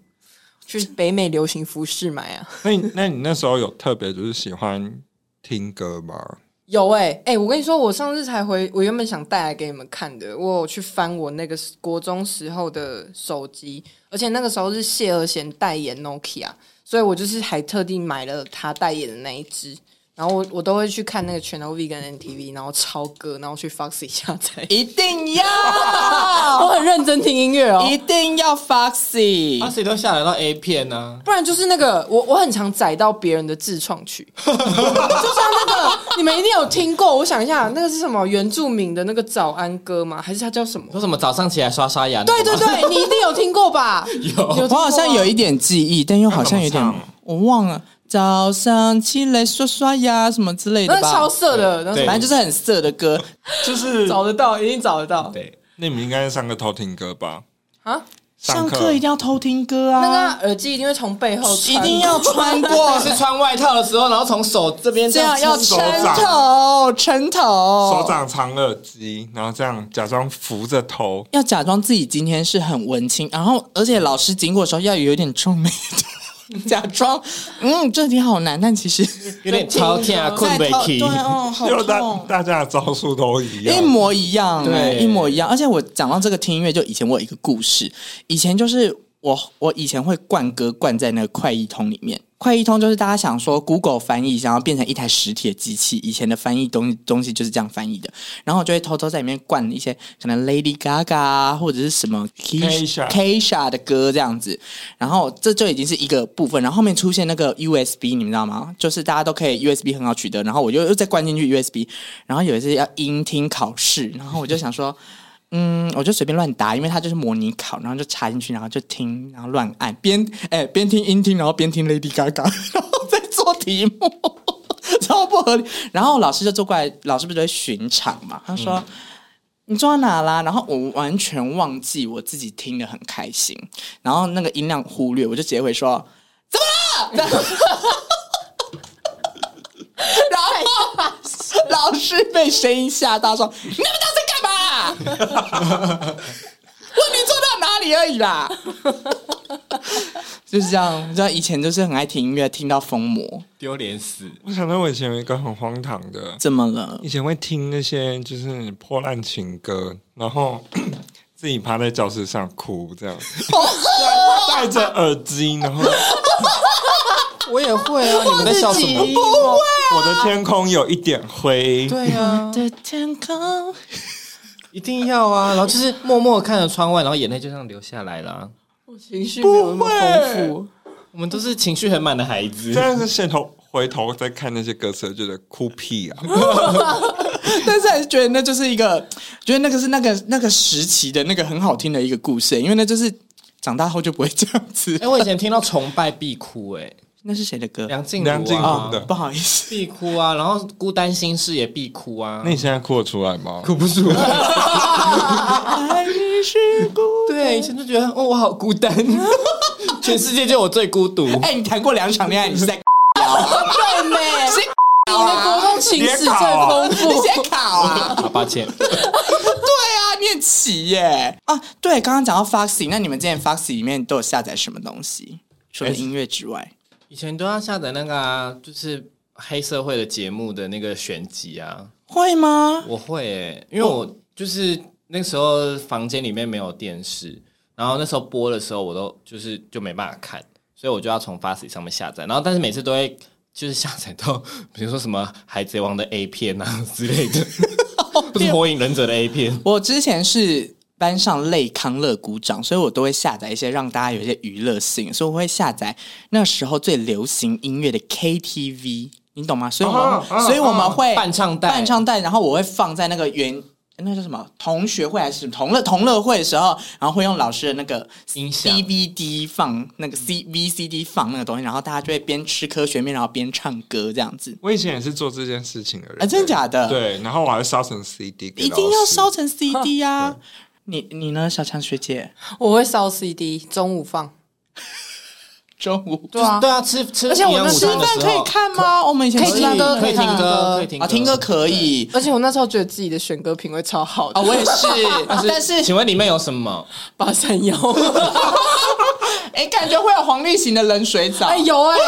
去北美流行服饰买啊。那你那你那时候有特别就是喜欢听歌吗？有哎、欸、哎、欸，我跟你说，我上次才回，我原本想带来给你们看的，我有去翻我那个国中时候的手机，而且那个时候是谢和弦代言 Nokia，所以我就是还特地买了他代言的那一支。然后我我都会去看那个 Channel V 跟 NTV，然后抄歌，然后去 Foxy 下载。一定要，我很认真听音乐哦。一定要 Foxy，Foxy 都下载到 A 片呢、啊。不然就是那个我我很常载到别人的自创曲，就像那个你们一定有听过。我想一下，那个是什么原住民的那个早安歌吗？还是它叫什么？说什么早上起来刷刷牙？对对对，你一定有听过吧？有，有我好像有一点记忆，但又好像有点我忘了。早上起来刷刷牙什么之类的吧，那超色的，反正就是很色的歌，就是 找得到，一定找得到。对，那你们应该是上课偷听歌吧？啊，上课。一定要偷听歌啊！那个耳机一定会从背后，一定要穿过，是穿外套的时候，然后从手这边这样要撑头，撑头，手掌藏耳机，然后这样假装扶着头，要假装自己今天是很文青，然后而且老师经过的时候要有一点皱眉头。假装嗯，这题好难，但其实有点超天啊，困不起。对哦，好痛。大大家的招数都一样，一模一样，对，一模一样。而且我讲到这个听音乐，就以前我有一个故事，以前就是我我以前会灌歌灌在那个快译通里面。快译通就是大家想说 Google 翻译，想要变成一台实体的机器。以前的翻译东西东西就是这样翻译的，然后我就会偷偷在里面灌一些可能 Lady Gaga 或者是什么 Kesha Kesha 的歌这样子，然后这就已经是一个部分。然后后面出现那个 USB，你们知道吗？就是大家都可以 USB 很好取得，然后我就又再灌进去 USB。然后有一次要音听考试，然后我就想说。嗯，我就随便乱答，因为他就是模拟考，然后就插进去，然后就听，然后乱按，边哎边听音听，然后边听 Lady Gaga，然后再做题目，超不合理。然后老师就坐过来，老师不是在巡场嘛？他说：“、你坐到哪啦？”然后我完全忘记我自己听得很开心，然后那个音量忽略，我就直接会说：“怎么了？” 然后老师被声音吓到，说：“你们都在干嘛？问你做到哪里而已啦。”就是这样，你知道以前就是很爱听音乐，听到疯魔，丢脸死。我想到我以前有一个很荒唐的，怎么了？以前会听那些就是破烂情歌，然后 自己趴在教室上哭，这样 戴着耳机，然后。我也会啊！你们在笑什么？不会，我的天空有一点灰。对啊，的天空一定要啊！然后就是默默看着窗外，然后眼泪就这样流下来了。我情绪没有那么丰富，我们都是情绪很满的孩子。但是现头回头再看那些歌词，觉得哭屁啊！但是还是觉得那就是一个，觉得那个是那个那个时期的那个很好听的一个故事，因为那就是长大后就不会这样子。哎，我以前听到崇拜必哭，哎。那是谁的歌？梁静梁静茹的，不好意思，必哭啊！然后孤单心事也必哭啊！那你现在哭得出来吗？哭不出来。爱你是孤单。对，以前就觉得哦，我好孤单，全世界就我最孤独。哎，你谈过两场恋爱，你是在？对妹，你的国中情史最丰富，你先考啊！好抱歉。对啊，你很奇耶啊！对，刚刚讲到 Foxy，那你们今天 Foxy 里面都有下载什么东西？除了音乐之外？以前都要下载那个啊，就是黑社会的节目的那个选集啊，会吗？我会、欸，因为我就是那时候房间里面没有电视，然后那时候播的时候我都就是就没办法看，所以我就要从 Fast 上面下载，然后但是每次都会就是下载到，比如说什么海贼王的 A 片啊之类的，不是火影忍者的 A 片。我之前是。班上类康乐鼓掌，所以我都会下载一些让大家有一些娱乐性，所以我会下载那时候最流行音乐的 KTV，你懂吗？所以所以我们会伴唱带，伴唱带，然后我会放在那个原。那叫什么同学会还是同乐同乐会的时候，然后会用老师的那个音响 DVD 放那个 C VCD 放那个东西，然后大家就会边吃科学面，然后边唱歌这样子。我以前也是做这件事情的人，啊，真的假的？对，然后我还会烧成 CD，一定要烧成 CD 啊！你你呢，小强学姐？我会烧 CD，中午放。中午 对啊对啊，吃吃，而且我们吃饭可以看吗？我们以前可以听歌，可以听歌，可以听啊，听歌可以。而且我那时候觉得自己的选歌品味超好啊，我也是。但是，请问里面有什么？八三夭。哎，感觉会有黄立行的冷水澡。哎，有哎，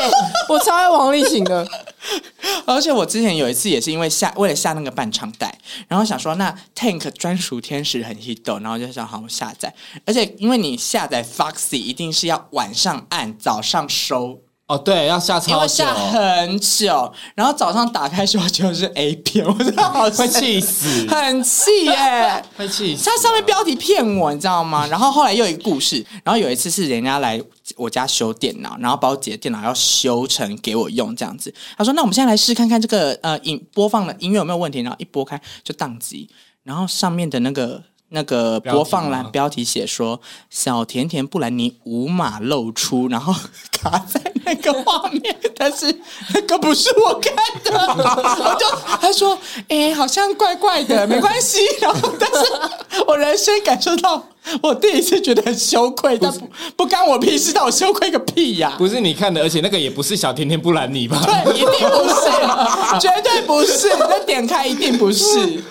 我超爱黄立行的。而且我之前有一次也是因为下为了下那个伴唱带，然后想说那 Tank 专属天使很 hit，然后就想好下载。而且因为你下载 Foxy 一定是要晚上按，早上收。哦，对，要下超久，下很久，然后早上打开时候就是 A 片，我真的好会气死，很气耶，会气死。它上面标题骗我，你知道吗？然后后来又有一个故事，然后有一次是人家来我家修电脑，然后把我姐的电脑要修成给我用这样子。他说：“那我们现在来试看看这个呃音播放的音乐有没有问题。”然后一拨开就宕机，然后上面的那个。那个播放栏标题写说“小甜甜布兰妮无码露出”，然后卡在那个画面，但是那个不是我看的，我就他说：“哎、欸，好像怪怪的，没关系。”然后，但是我人生感受到，我第一次觉得很羞愧，但不不干我屁事，但我羞愧个屁呀、啊！不是你看的，而且那个也不是小甜甜布兰妮吧？对，一定不是，绝对不是，那点开一定不是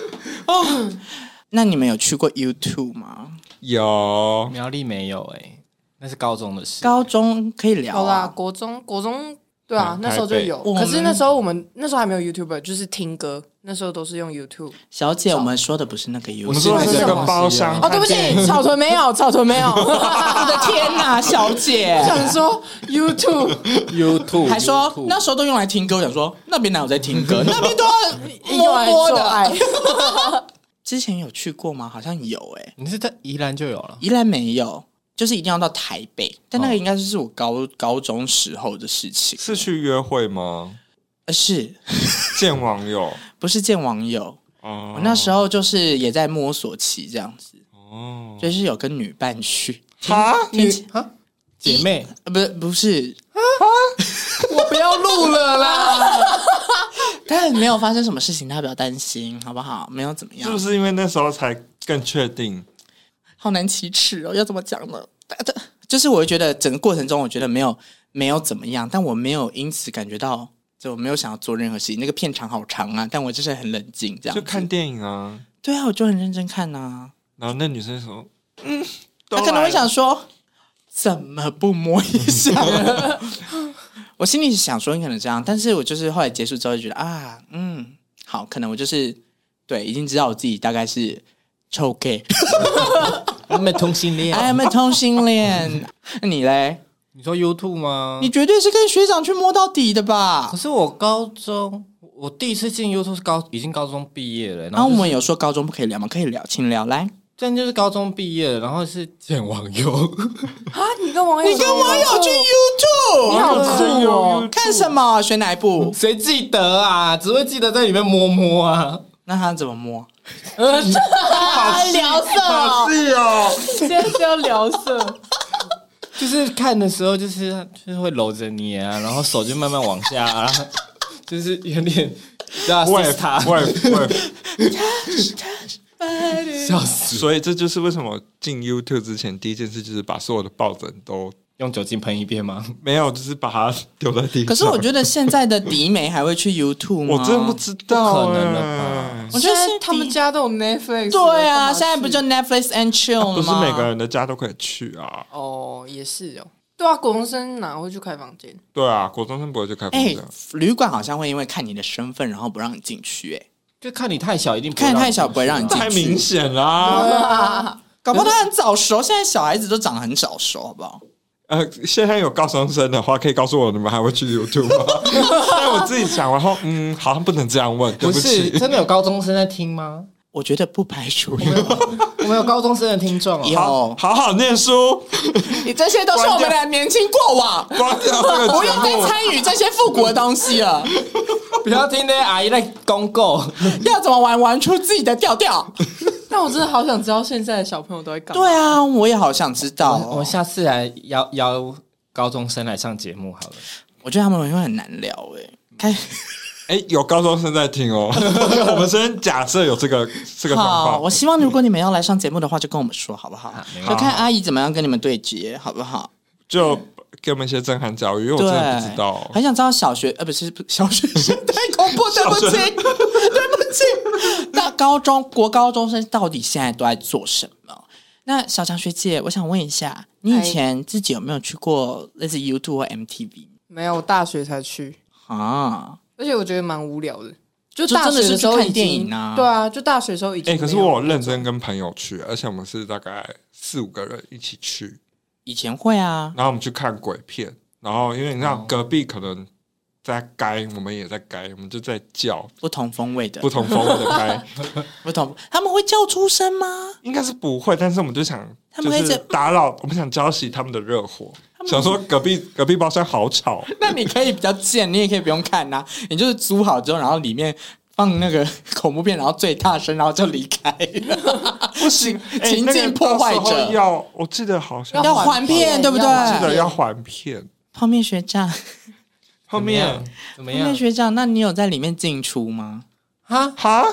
哦。那你们有去过 YouTube 吗？有，苗栗没有哎、欸，那是高中的事。高中可以聊、啦，国中国中对啊，嗯那时候就有。北可是那时候我们那时候还没有 YouTuber，就是听歌，那时候都是用 YouTube。小姐，我们说的不是那个 YouTube，我们说的是那个包厢。哦，对不起，草屯没有，草屯没有。我的天哪，小姐，想说 YouTube YouTube 还说那时候都用来听歌，我想说那边哪有在听歌，那边都要 用来摸摸的。之前有去过吗？好像有哎、欸，你是在宜兰就有了，宜兰没有，就是一定要到台北。但那个应该是我高高中时候的事情。是去约会吗？呃，是见网友 不是见网友？哦我那时候就是也在摸索期这样子，哦，就是有跟女伴去。哈，听起啊，姐妹，呃，不是不是，我不要录了啦。但没有发生什么事情，大家不要担心，好不好？没有怎么样，是不是因为那时候才更确定？好难启齿哦，要怎么讲呢？就是我会觉得整个过程中，我觉得没有没有怎么样，但我没有因此感觉到，就我没有想要做任何事情。那个片场好长啊，但我就是很冷静，这样就看电影啊。对啊，我就很认真看呐、啊。然后那女生说：“嗯，她可能会想说，怎么不摸一下？我心里想说，你可能这样，但是我就是后来结束之后就觉得啊，嗯，好，可能我就是对，已经知道我自己大概是臭 gay，我们同性恋。I am a 同性恋。那你嘞？你说 YouTube 吗？你绝对是跟学长去摸到底的吧可？是我高中，我第一次进 YouTube 是高，已经高中毕业了。然然后我们有说高中不可以聊吗？可以聊，请聊来。这样就是高中毕业了，然后是见网友。啊，你跟网友，你跟网友去 YouTube，你好酷哦！看什么？选哪一部？谁记得啊？只会记得在里面摸摸啊。那他怎么摸？聊色哦，是哦，现在是要聊色。就是看的时候，就是就是会搂着你啊，然后手就慢慢往下啊，就是有点叫喂他喂喂，笑死，所以这就是为什么进 YouTube 之前第一件事就是把所有的抱枕都用酒精喷一遍吗？没有，就是把它丢在地上。可是我觉得现在的迪美还会去 YouTube 吗？我真的不知道，不可能了吧哎我觉得他们家都有 Netflix。对啊，现在不就 Netflix and chill 吗？不是每个人的家都可以去啊。哦，也是哦。对啊，国中生哪会去开房间？对啊，国中生不会去开房哎间。，旅馆好像会因为看你的身份，然后不让你进去。哎，就看你太小，一定不会看你太小不会让你进太明显啦！搞不好他很早熟。现在小孩子都长得很早熟，好不好？呃，现在有高中生的话，可以告诉我你们还会去 YouTube 吗？但我自己想，然后嗯，好像不能这样问，对不是起。真的有高中生在听吗？我觉得不排除我们有高中生的听众有哦。好好念书，你这些都是我们的年轻过往，关掉这个不用再。参与这些复古的东西了。不要听那些阿姨在公告。要怎么玩，玩出自己的调调。但我真的好想知道现在的小朋友都在干嘛。对啊，我也好想知道哦、我们下次来邀邀高中生来上节目好了。我觉得他们会很难聊哎、开哎，有高中生在听哦。我们先假设有这个这个状好，况我。希望如果你们要来上节目的话，就跟我们说好不好？就看阿姨怎么样跟你们对接，好不好？就给我们一些震撼教育，因为我真的不知道。很想知道小学呃不是不小学生太恐怖，对不起，对不起。那高中国高中生到底现在都在做什么？那小强学姐，我想问一下，你以前自己有没有去过类似 YouTube 或 MTV 没有，大学才去，啊？而且我觉得蛮无聊的。就就大学的时候看电影啊对啊，就大学的时候已经哎。可是我有认真跟朋友去，而且我们是大概四五个人一起去，以前会啊，然后我们去看鬼片，然后因为你知道隔壁可能在该，我们也在该，我们就在叫不同风味的，不同风味的该，不同，他们会叫出声吗？应该是不会，但是我们就想，他们会就是打扰，我们想浇熄他们的热火，想说隔壁隔壁包厢好吵，那你可以比较贱，你也可以不用看呐、你就是租好之后，然后里面放那个 恐怖片，然后最大声，然后就离开了。不行，哎情境破坏者。要，我记得好像要还片，对不对？要记得要还片，泡面学长，泡面。怎么样？泡面学长，那你有在里面进出吗？哈，哈，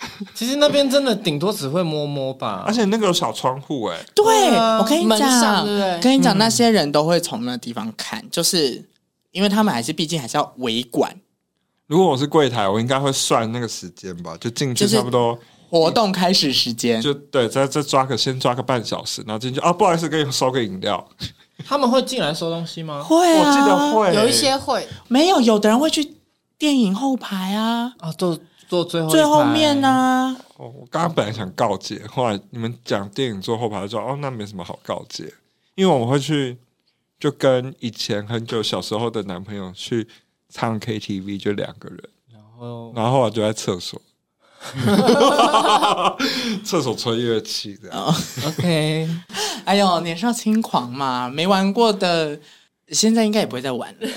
其实那边真的顶多只会摸摸吧。而。且那个有小窗户，哎，对，啊我跟你讲，对不对？跟你讲，那些人都会从那地方看，就是因为他们还是毕竟还是要围管。如果我是柜台，我应该会算那个时间吧，就进去差不多，活动开始时间。就对，再再抓个先抓个半小时，然后进去啊，不好意思，给你收个饮料，他们会进来收东西吗？会啊，我记得会，有一些会，没有，有的人会去电影后排啊，啊，坐坐最后最后面啊。哦，我刚刚本来想告诫，后来你们讲电影坐后排就说，哦，那没什么好告诫，因为我们会去，就跟以前很久小时候的男朋友去唱 KTV，就两个人，然后然后我就在厕所。厕所吹乐器的、oh,，OK。哎呦，年少轻狂嘛，没玩过的，现在应该也不会再玩了。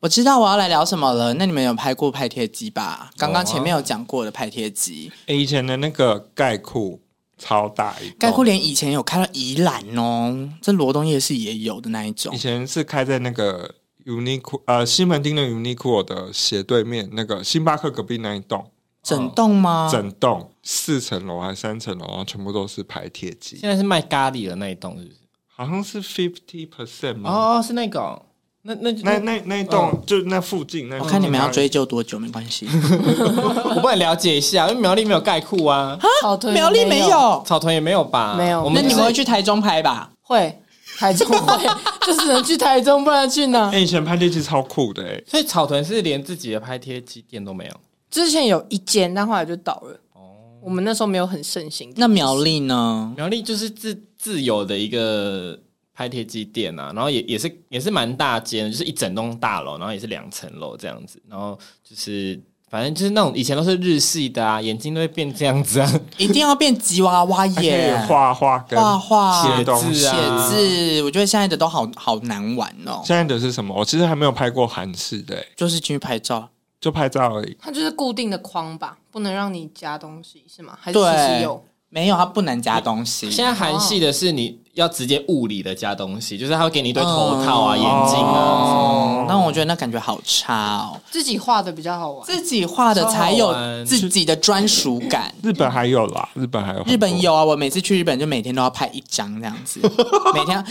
我知道我要来聊什么了。那你们有拍过拍贴机吧？刚刚前面有讲过的拍贴机。以前的那个盖库超大一，盖库连以前有开到宜兰哦，这罗东夜市也有的那一种。以前是开在那个 Uniqlo 呃西门町的 Uniqlo 的斜对面，那个星巴克隔壁那一栋。整栋吗？整栋四层楼还是三层楼，然后全部都是拍贴机。现在是卖咖喱的那一栋，是不是？好像是 fifty percent 吗？哦，是那个，那那那那那一栋，哦、就那附近那。我看你们要追究多久没关系，我帮你了解一下，因为苗栗没有盖库啊，草屯苗栗没有，草屯也没有吧？没有。我们那你们会去台中拍吧？会，台中 会，就是能去台中，不然去哪？哎、欸，以前拍贴机超酷的哎，所以草屯是连自己的拍贴机店都没有。之前有一间，但后来就倒了。哦，我们那时候没有很盛行。那苗栗呢？苗栗就是自自有的一个拍贴机店啊，然后也也是也是蛮大间，就是一整栋大楼，然后也是两层楼这样子，然后就是反正就是那种以前都是日系的啊，眼睛都会变这样子啊，一定要变吉娃娃耶，画画画画写字啊，写字。我觉得现在的都好好难玩哦。现在的是什么？我其实还没有拍过韩式的，就是进去拍照。就拍照而已，它就是固定的框吧，不能让你加东西，是吗？还是其实有？没有，它不能加东西。现在韩系的是你要直接物理的加东西，就是他会给你一堆头套啊、哦、眼镜啊。哦，那我觉得那感觉好差哦。自己画的比较好玩，自己画的才有自己的专属感。日本还有啦，日本还有，日本有啊。我每次去日本就每天都要拍一张这样子，每天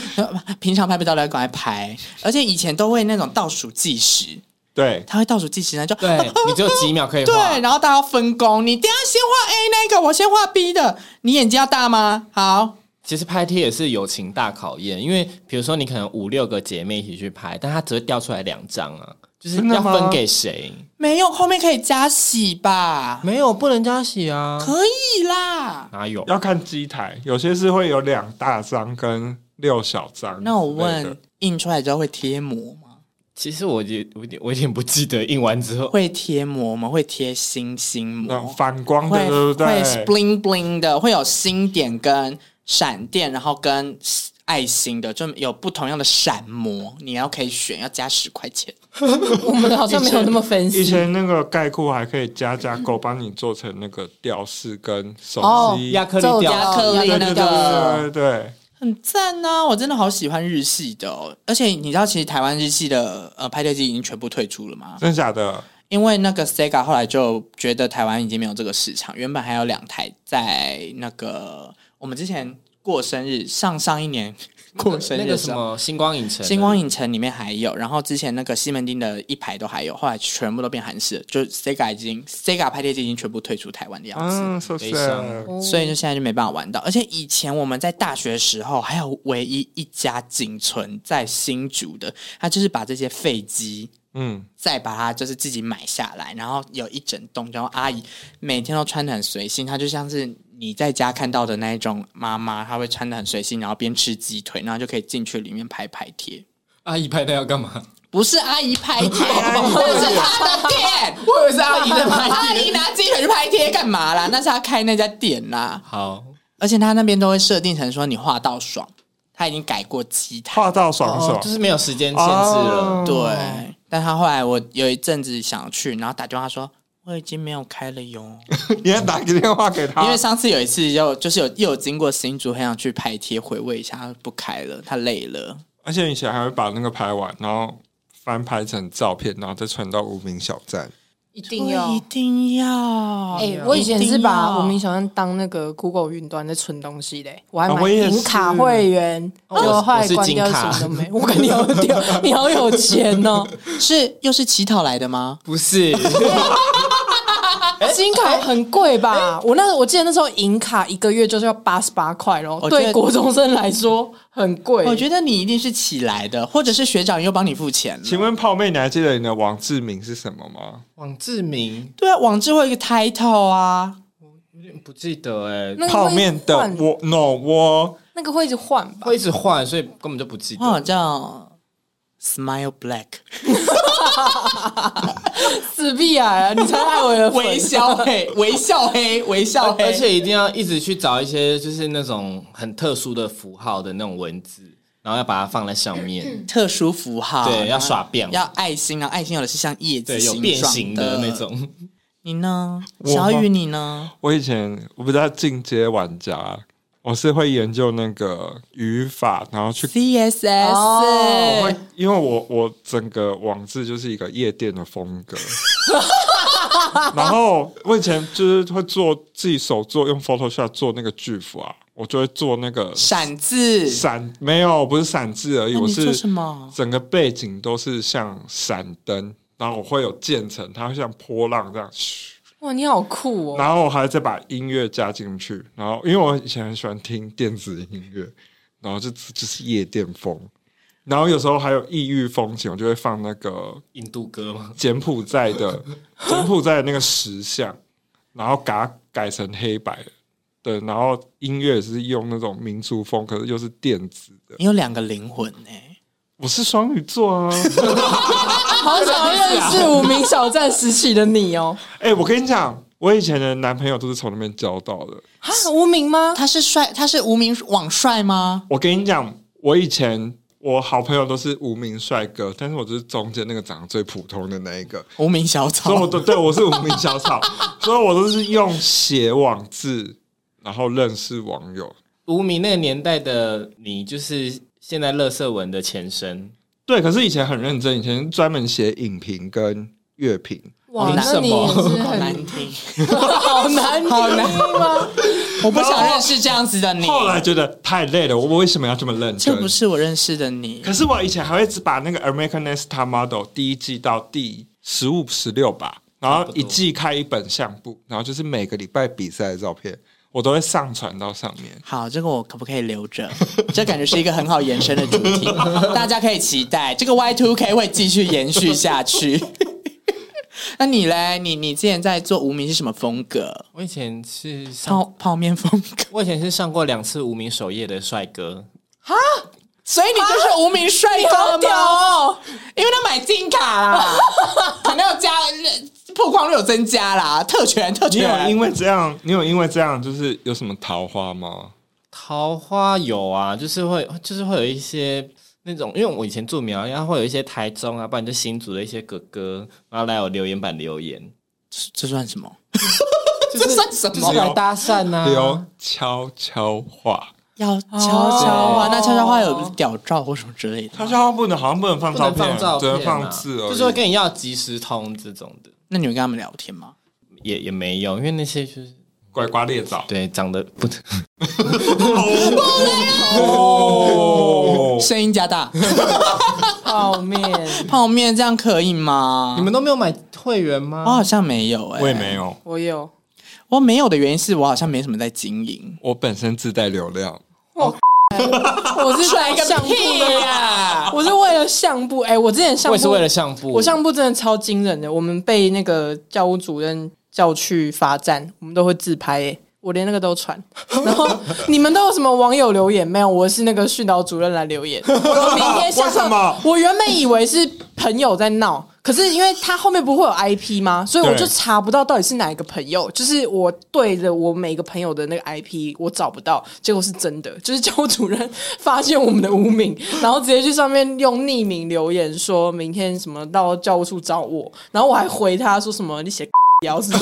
平常拍不到的要赶快拍，而且以前都会那种倒数计时。对，他会倒数计时，那就对 你只有几秒可以画。对，然后大家要分工，你等下先画 A 那个，我先画 B 的。你眼睛要大吗？好，其实拍贴也是友情大考验，因为比如说你可能五六个姐妹一起去拍，但她只会掉出来两张啊，就是要分给谁？没有，后面可以加洗吧？没有，不能加洗啊？可以啦，哪有？要看机台，有些是会有两大张跟六小张。那我问，印出来之后会贴膜吗？其实我也我有点我有点不记得印完之后会贴膜吗？会贴星星膜，反光的会对不对？会 bling bling 的，会有星点跟闪电，然后跟爱心的，就有不同样的闪膜，你要可以选，要加十块钱。我们好像没有那么分析。以前那个盖库还可以加加购，帮你做成那个吊饰跟手机亚克力吊亚克力那个，对对对对。很赞啊！我真的好喜欢日系的哦，而且你知道，其实台湾日系的呃拍贴机已经全部退出了吗？真的假的？因为那个 Sega 后来就觉得台湾已经没有这个市场，原本还有两台在那个我们之前过生日上上一年。过生日那个什么星光影城，星光影城里面还有，然后之前那个西门町的一排都还有，后来全部都变韩式了，就 Sega 已经 Sega 拍贴机已经全部退出台湾的样子，嗯，so 所以就现在就没办法玩到。而且以前我们在大学的时候，还有唯一一家仅存在新竹的，他就是把这些废机，嗯，再把它就是自己买下来，然后有一整栋，然后阿姨每天都穿的很随性，她就像是。你在家看到的那一种妈妈，她会穿的很随性，然后边吃鸡腿，然后就可以进去里面拍拍贴。阿姨拍的要干嘛？不是阿姨拍贴，那是她的店。我以为是阿姨的拍。阿姨拿鸡腿去拍贴干嘛啦？那是她开那家店啦。好，而且她那边都会设定成说你画到爽，她已经改过机台，画到爽爽，就是没有时间限制了。对，但她后来我有一阵子想去，然后打电话说。我已经没有开了哟，你要打个电话给他。因为上次有一次又就是有又有经过新竹，很想去拍贴回味一下，他不开了，他累了。而且以前还会把那个拍完，然后翻拍成照片，然后再传到无名小站。一定要，一定要。哎、欸，我以前是把无名小站当那个 Google 云端在存东西的，我还买银卡会员，就后来关掉什么都没。我跟你好屌，你好有钱哦！是又是乞讨来的吗？不是。金卡很贵吧？我那我记得那时候银卡一个月就是要八十八块咯，对国中生来说很贵。我觉得你一定是起来的，或者是学长又帮你付钱了。请问泡妹，你还记得你的网志名是什么吗？网志名？对啊，网志会有一个 title 啊，我有点不记得哎、欸。泡面的我 no 我那个会一直换吧？会一直换，所以根本就不记得。好叫 Smile Black。死屁啊！你才爱我的 微笑黑，微笑黑，微笑黑，而且一定要一直去找一些就是那种很特殊的符号的那种文字，然后要把它放在上面。特殊符号，对，要耍变，要爱心啊！爱心有的是像叶子有变形的那种。你呢，小雨？你呢？我以前我不知道进阶玩家。我是会研究那个语法，然后去 CSS。我会，因为我我整个网志就是一个夜店的风格。然后我以前就是会做自己手做，用 Photoshop 做那个巨幅啊，我就会做那个闪字。闪没有，不是闪字而已。我是什么？整个背景都是像闪灯，然后我会有渐层，它会像波浪这样嘘。哇，你好酷哦！然后我还再把音乐加进去，然后因为我以前很喜欢听电子音乐，然后就就是夜店风，然后有时候还有异域风情，我就会放那个印度歌嘛，柬埔寨的柬埔寨的那个石像，然后给它改成黑白的，对，然后音乐也是用那种民族风，可是又是电子的。你有两个灵魂呢、欸。我是双鱼座啊，好想认识无名小站时期的你哦。哎、欸，我跟你讲，我以前的男朋友都是从那边交到的。啊，无名吗？他是帅，他是无名网帅吗？我跟你讲，我以前我好朋友都是无名帅哥，但是我就是中间那个长得最普通的那一个无名小草。所以我都对我是无名小草，所以我都是用写网字，然后认识网友。无名那个年代的你，就是。现在垃圾文的前身，对，可是以前很认真，以前专门写影评跟乐评。哇，那你好难听，好难听，好难听吗？我不想认识这样子的你。后来觉得太累了，我为什么要这么认真？这不是我认识的你。可是我以前还会只把那个 American Next Top Model 第一季到第十五、十六吧，然后一季开一本相簿，然后就是每个礼拜比赛的照片。我都会上传到上面。好，这个我可不可以留着？这感觉是一个很好延伸的主题，大家可以期待这个 Y Two K 会继续延续下去。那你嘞？你你之前在做无名是什么风格？我以前是泡泡面风格。我以前是上过两次无名首页的帅哥。哈，所以你就是无名帅哥吗？因为他买金卡啦，可能要加。曝光率有增加啦，特权特权。你有因为这样，你有因为这样，就是有什么桃花吗？桃花有啊，就是会，就是会有一些那种，因为我以前住苗，然后会有一些台中啊，不然就新竹的一些哥哥，然后来我留言板留言，这算什么？这算什么？来搭讪呢？留悄悄话，要悄悄话，那悄悄话有屌照或什么之类的？悄悄话不能，好像不能放照片，只能放字，就是会跟你要即时通这种的。那你会跟他们聊天吗？也也没有，因为那些就是怪瓜裂枣，对，长得不，哦，声音加大，泡面，泡面这样可以吗？你们都没有买会员吗？我好像没有，哎，我也没有，我有，我没有的原因是我好像没什么在经营，我本身自带流量。我我是来个相簿呀！我是为了相簿。哎，我之前相簿我也是为了相簿，我相簿真的超惊人的。我们被那个教务主任叫去罚站，我们都会自拍。哎，我连那个都传。然后你们都有什么网友留言没有？我是那个训导主任来留言。我明天下课，我原本以为是朋友在闹。可是因为他后面不会有 IP 吗？所以我就查不到到底是哪一个朋友。就是我对着我每个朋友的那个 IP，我找不到，结果是真的。就是教务主任发现我们的无名，然后直接去上面用匿名留言，说明天什么到教务处找我，然后我还回他说什么你写 要死。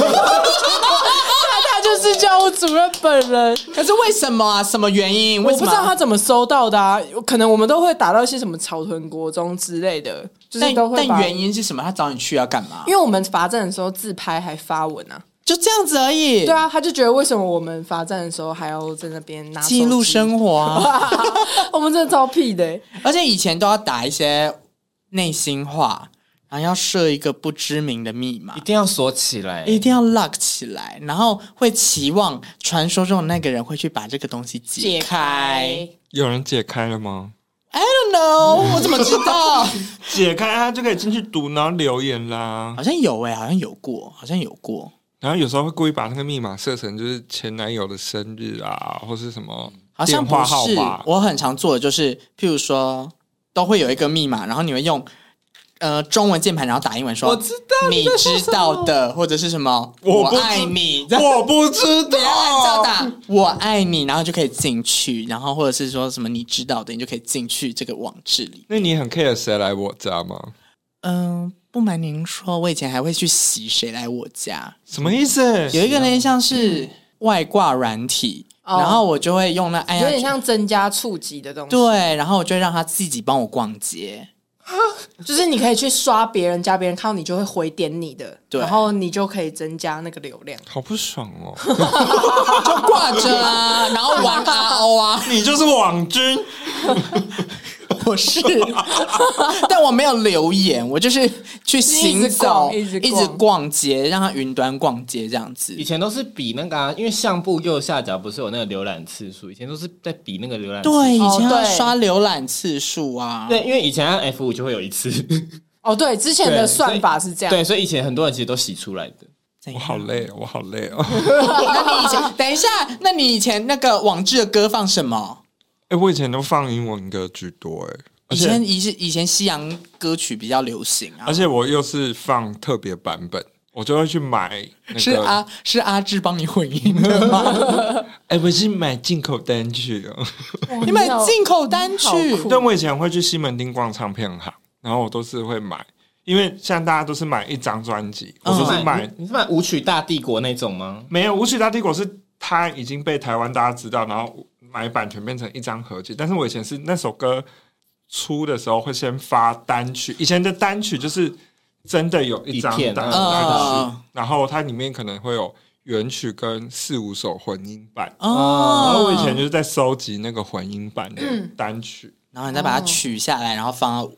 他就是教务主任本人，可是为什么啊？什么原因？我不知道他怎么收到的啊？可能我们都会打到一些什么草屯国中之类的，就是都会。但原因是什么？他找你去要干嘛？因为我们罚站的时候自拍还发文啊，就这样子而已。对啊，他就觉得为什么我们罚站的时候还要在那边拿记录生活啊？我们真的超屁的欸，而且以前都要打一些内心话。然后要设一个不知名的密码，一定要锁起来，一定要 lock 起来，然后会期望传说中的那个人会去把这个东西解开。解开有人解开了吗？I don't know，我怎么知道？解开他就可以进去读，然后留言啦。好像有诶、欸，好像有过，好像有过。然后有时候会故意把那个密码设成就是前男友的生日啊，或是什么好像电话号不是码。我很常做的就是，譬如说都会有一个密码，然后你会用。呃，中文键盘，然后打英文说，我知道你知道的，或者是什么，我爱你，我不知道，按照打我爱你，然后就可以进去，然后或者是说什么你知道的，你就可以进去这个网志里。那你很 care 谁来我家吗？嗯、呃，不瞒您说，我以前还会去洗谁来我家，什么意思？有一个呢，像是外挂软体，嗯、然后我就会用那按有点像增加触及的东西，对，然后我就会让他自己帮我逛街。就是你可以去刷别人家，别人看到你就会回点你的，对，然后你就可以增加那个流量。好不爽哦，就挂着啊，然后玩 RO 啊，你就是网军。我是，但我没有留言，我就是去行走，一直，一直逛街，让他云端逛街这样子。以前都是比那个、啊，因为相簿右下角不是有那个浏览次数，以前都是在比那个浏览次数。对，以前要刷浏览次数啊。对，因为以前按 F 五就会有一次。哦，对，之前的算法是这样。对，所以以前很多人其实都洗出来的。我好累，我好累哦。那你以前，等一下，那你以前那个网志的歌放什么？哎、欸，我以前都放英文歌居多，哎，以前以前以前西洋歌曲比较流行啊，而且我又是放特别版本，我就会去买、那个。是阿是阿志帮你混音的吗？哎、欸，我是买进口单曲哦，你买进口单曲？但我以前会去西门町逛唱片行，然后我都是会买，因为现在大家都是买一张专辑，我都是买，你是买舞曲大帝国那种吗？没有，舞曲大帝国是它已经被台湾大家知道，然后。买版权变成一张合集，但是我以前是那首歌出的时候会先发单曲，以前的单曲就是真的有一张单曲，啊、然后它里面可能会有原曲跟四五首混音版，哦、然后我以前就是在收集那个混音版的单曲，嗯、然后你再把它取下来，然后放到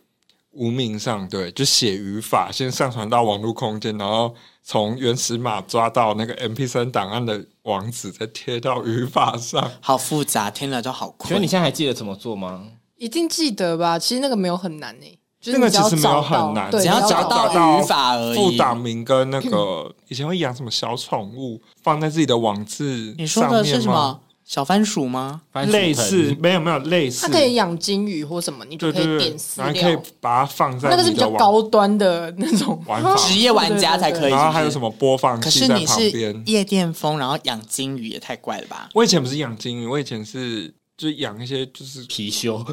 无名上，对，就写语法，先上传到网络空间，然后从原始码抓到那个 MP 三档案的网址，再贴到语法上。好复杂，听了就好困。所以你现在还记得怎么做吗？一定记得吧？其实那个没有很难诶、欸，这、就是、个其实没有很难，只要找到语法而已。副档名跟那个以前会养什么小宠物，放在自己的网志。你说的是什么？小番薯吗？类似，没有没有类似。它可以养金鱼或什么，你就可以点饲料，然后可以把它放在那个是比较高端的那种 玩法，职业玩家才可以。然后还有什么播放器在旁边？可是你是夜店风，然后养金鱼也太怪了吧？我以前不是养金鱼，我以前是就养一些就是貔貅、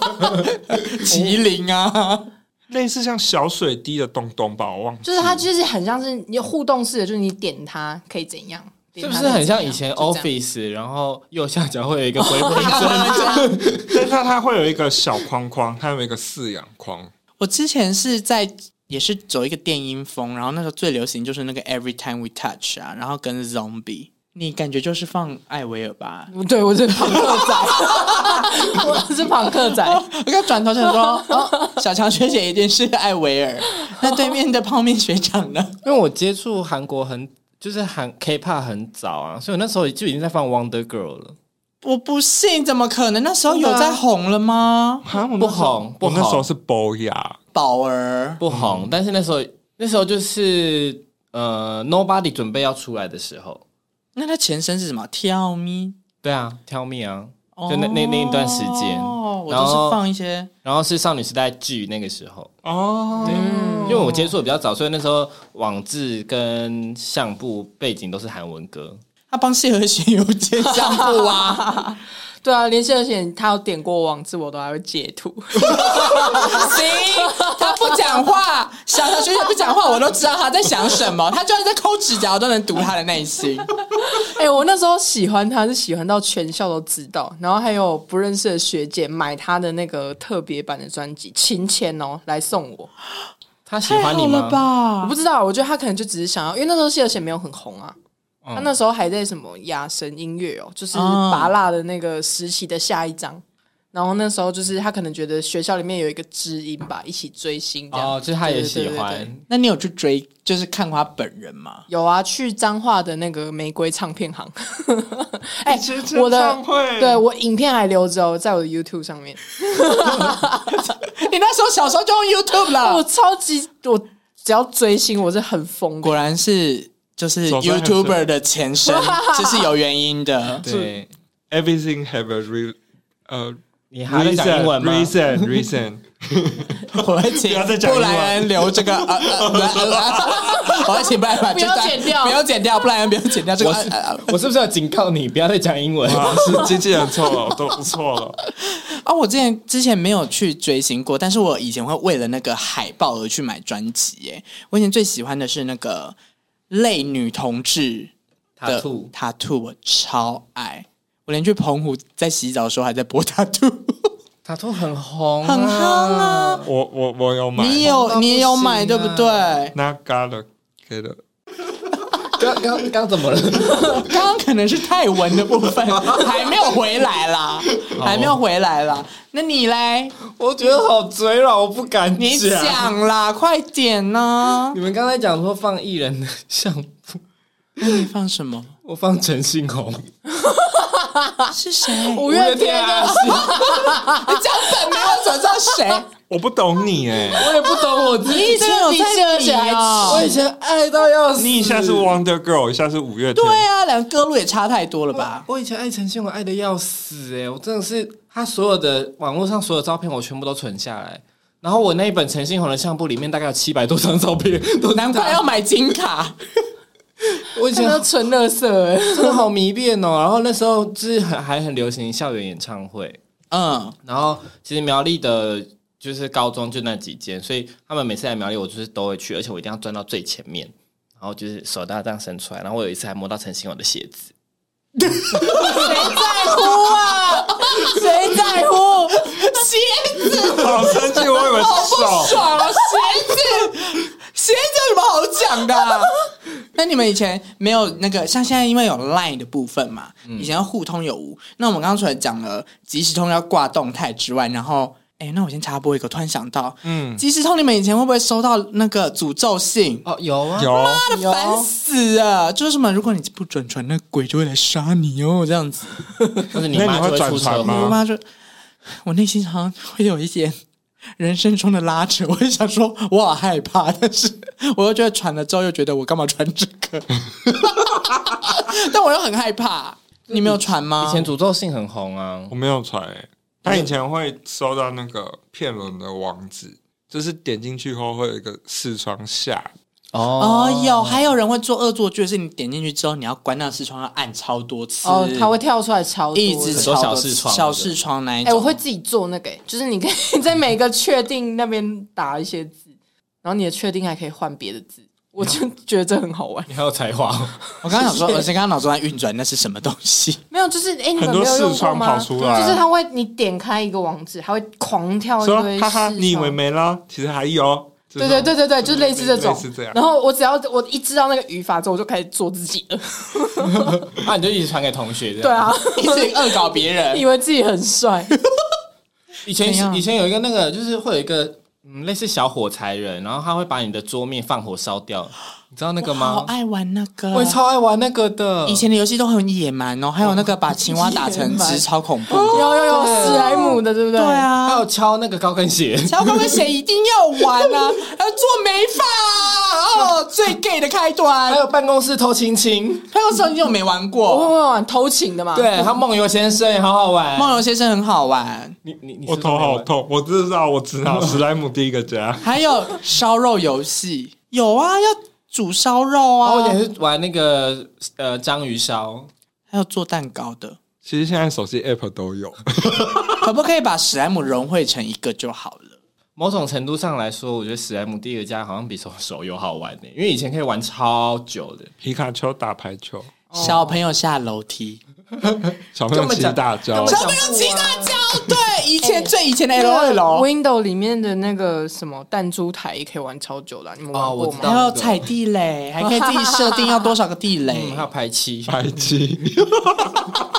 麒麟啊，类似像小水滴的东东吧，我忘记。就是它就是很像是你互动式的，就是你点它可以怎样。是不是很像以前 Office？然后右下角会有一个回归针，但它它会有一个小框框，它有一个饲养框。我之前是在也是走一个电音风，然后那时候最流行就是那个 Every Time We Touch 啊，然后跟 Zombie，你感觉就是放艾薇儿吧？对，我是庞克仔，我是庞克仔。我刚转头想说，哦，小强学姐一定是艾维尔，那对面的泡面学长呢？因为我接触韩国很。就是韩 K-pop 很早啊，所以我那时候就已经在放 Wonder Girl 了。我不信，怎么可能？那时候有在红了吗？不红，不红。我那时候是宝雅宝儿不红，嗯、但是那时候那时候就是呃 Nobody 准备要出来的时候。那他前身是什么？Tell Me？对啊，Tell Me 啊，就那那那一段时间。我都是放一些，然后是少女时代剧那个时候哦，对，因为我接触的比较早，所以那时候网志跟相簿背景都是韩文歌。他帮谢和弦有接相簿啊。对啊，连谢和弦他有点过网志，我都还会截图。行，他不讲话，小小学姐不讲话，我都知道他在想什么。他就算在抠指甲，我都能读他的内心。哎、欸，我那时候喜欢他是喜欢到全校都知道，然后还有不认识的学姐买他的那个特别版的专辑，亲签哦来送我。他喜欢你吗？吧？我不知道，我觉得他可能就只是想要，因为那时候谢和弦没有很红啊。他那时候还在什么雅神音乐哦，就是拔蜡的那个时期的下一章，然后那时候就是他可能觉得学校里面有一个知音吧，一起追星这样，哦，就是他也喜欢。对对对对那你有去追，就是看过他本人吗？有啊，去彰化的那个玫瑰唱片行。哎、欸，我的对我影片还留着哦，在我的 YouTube 上面。你那时候小时候就用 YouTube 了，我超级我只要追星，我是很疯。果然是就是 YouTuber 的前身，这是有原因的。对，Everything have a real 呃。你还在讲英文吗？Reason, reason。我会请布莱恩留这个 我会请布莱恩把不要剪掉，不要剪掉，布莱恩不要剪掉这个。我是不是要警告你不要再讲英文？是经纪人错了，都不错了。啊，我之前之前没有去追星过，但是我以前会为了那个海报而去买专辑。耶，我以前最喜欢的是那个类女同志的 Tattoo，我超爱。我连去澎湖在洗澡的时候还在播 Tattoo，Tattoo 很红，很夯啊！我我我有买，你有你也有买对不对？那 got 了，给了。刚刚刚怎么了？刚 刚可能是泰文的部分 还没有回来啦，还没有回来啦。那你嘞？我觉得好嘴软，我不敢讲。你讲啦，快点呢！你们刚才讲说放艺人的相簿，那你放什么？我放陈信宏。是谁？五月天啊！你讲本名，我怎么知道谁？我不懂你哎，我也不懂我自己。你以前有在写啊？我以前爱到要死。你一下是 Wonder Girl，一下是五月天。对啊，两个歌路也差太多了吧？我以前爱陈信宏爱的要死哎！我真的是他所有的网络上所有照片，我全部都存下来。然后我那一本陈信宏的相簿里面大概有七百多张照片，都难怪要买金卡。我以前都纯乐色，哎，真的好迷恋哦。然后那时候就是很还很流行校园演唱会，嗯，然后其实苗栗的就是高中就那几间，所以他们每次来苗栗，我就是都会去，而且我一定要钻到最前面，然后就是手大这样伸出来。然后我有一次还摸到陈信宏的鞋子，谁在乎啊？谁在乎鞋子？好生气，我以为是不爽啊！鞋子。鞋子有什么好讲的啊？那你们以前没有那个，像现在因为有 Line 的部分嘛，以前要互通有无。那我们刚刚除了讲了即时通要挂动态之外，然后，哎，那我先插播一个，突然想到，嗯，即时通你们以前会不会收到那个诅咒信？哦，有啊，有，妈的，烦死啊！就是什么，如果你不转传，那鬼就会来杀你哦，这样子。那你妈就会转传吗？我妈就，我内心好像会有一些。人生中的拉扯，我也想说，我好害怕，但是我又觉得传了之后，又觉得我干嘛传这个？但我又很害怕。你没有传吗？以前诅咒信很红啊，我没有传、欸。他以前会收到那个骗人的网址，就是点进去后会有一个视窗下。哦，有，还有人会做恶作剧，是你点进去之后，你要关那视窗，要按超多次，哦，它会跳出来超多，一直超多小视窗，小视窗那一种。哎、欸，我会自己做那个，就是你可以在每个确定那边打一些字，然后你的确定还可以换别的字，我就觉得这很好玩。你还有才华，我刚刚想说，而且刚刚脑中在运转，那是什么东西？没有，就是哎、欸，你们没有用过吗？就是它会，你点开一个网址，它会狂跳一堆。哈哈，你以为没了？其实还有。对对对对对，就是类似这种。类似这样。然后我只要我一知道那个语法之后，我就开始做自己了。啊，你就一直传给同学这样。对啊，一直恶搞别人，以为自己很帅。以前以前有一个那个，就是会有一个嗯类似小火柴人，然后他会把你的桌面放火烧掉。你知道那个吗？好爱玩那个，我也超爱玩那个的。以前的游戏都很野蛮哦，还有那个把青蛙打成 汁，超恐怖。有有有史莱姆的，对不对？对啊，还有敲那个高跟鞋，敲高跟鞋 一定要玩啊！还要做美发哦，最 gay 的开端。还有办公室偷亲亲，办公室偷亲亲我没玩过，我会玩偷情的嘛？对，还有梦游先生也好好玩，梦游先生很好玩。你你你，我头好痛，我知道，我知道，史莱姆第一个家。还有烧肉游戏，有啊，要。煮烧肉啊！我以前是玩那个呃章鱼烧，还有做蛋糕的。其实现在手机 app 都有，可不可以把史莱姆融汇成一个就好了？某种程度上来说，我觉得史莱姆第二个家好像比手手游好玩呢，因为以前可以玩超久的。皮卡丘打排球，小朋友下楼梯。小朋友骑大脚，小朋友骑大脚，对，以前最以前的 L 二楼 Windows 里面的那个什么弹珠台也可以玩超久的，你们玩过吗？还有踩地雷，还可以自己设定要多少个地雷，还有排气，排气。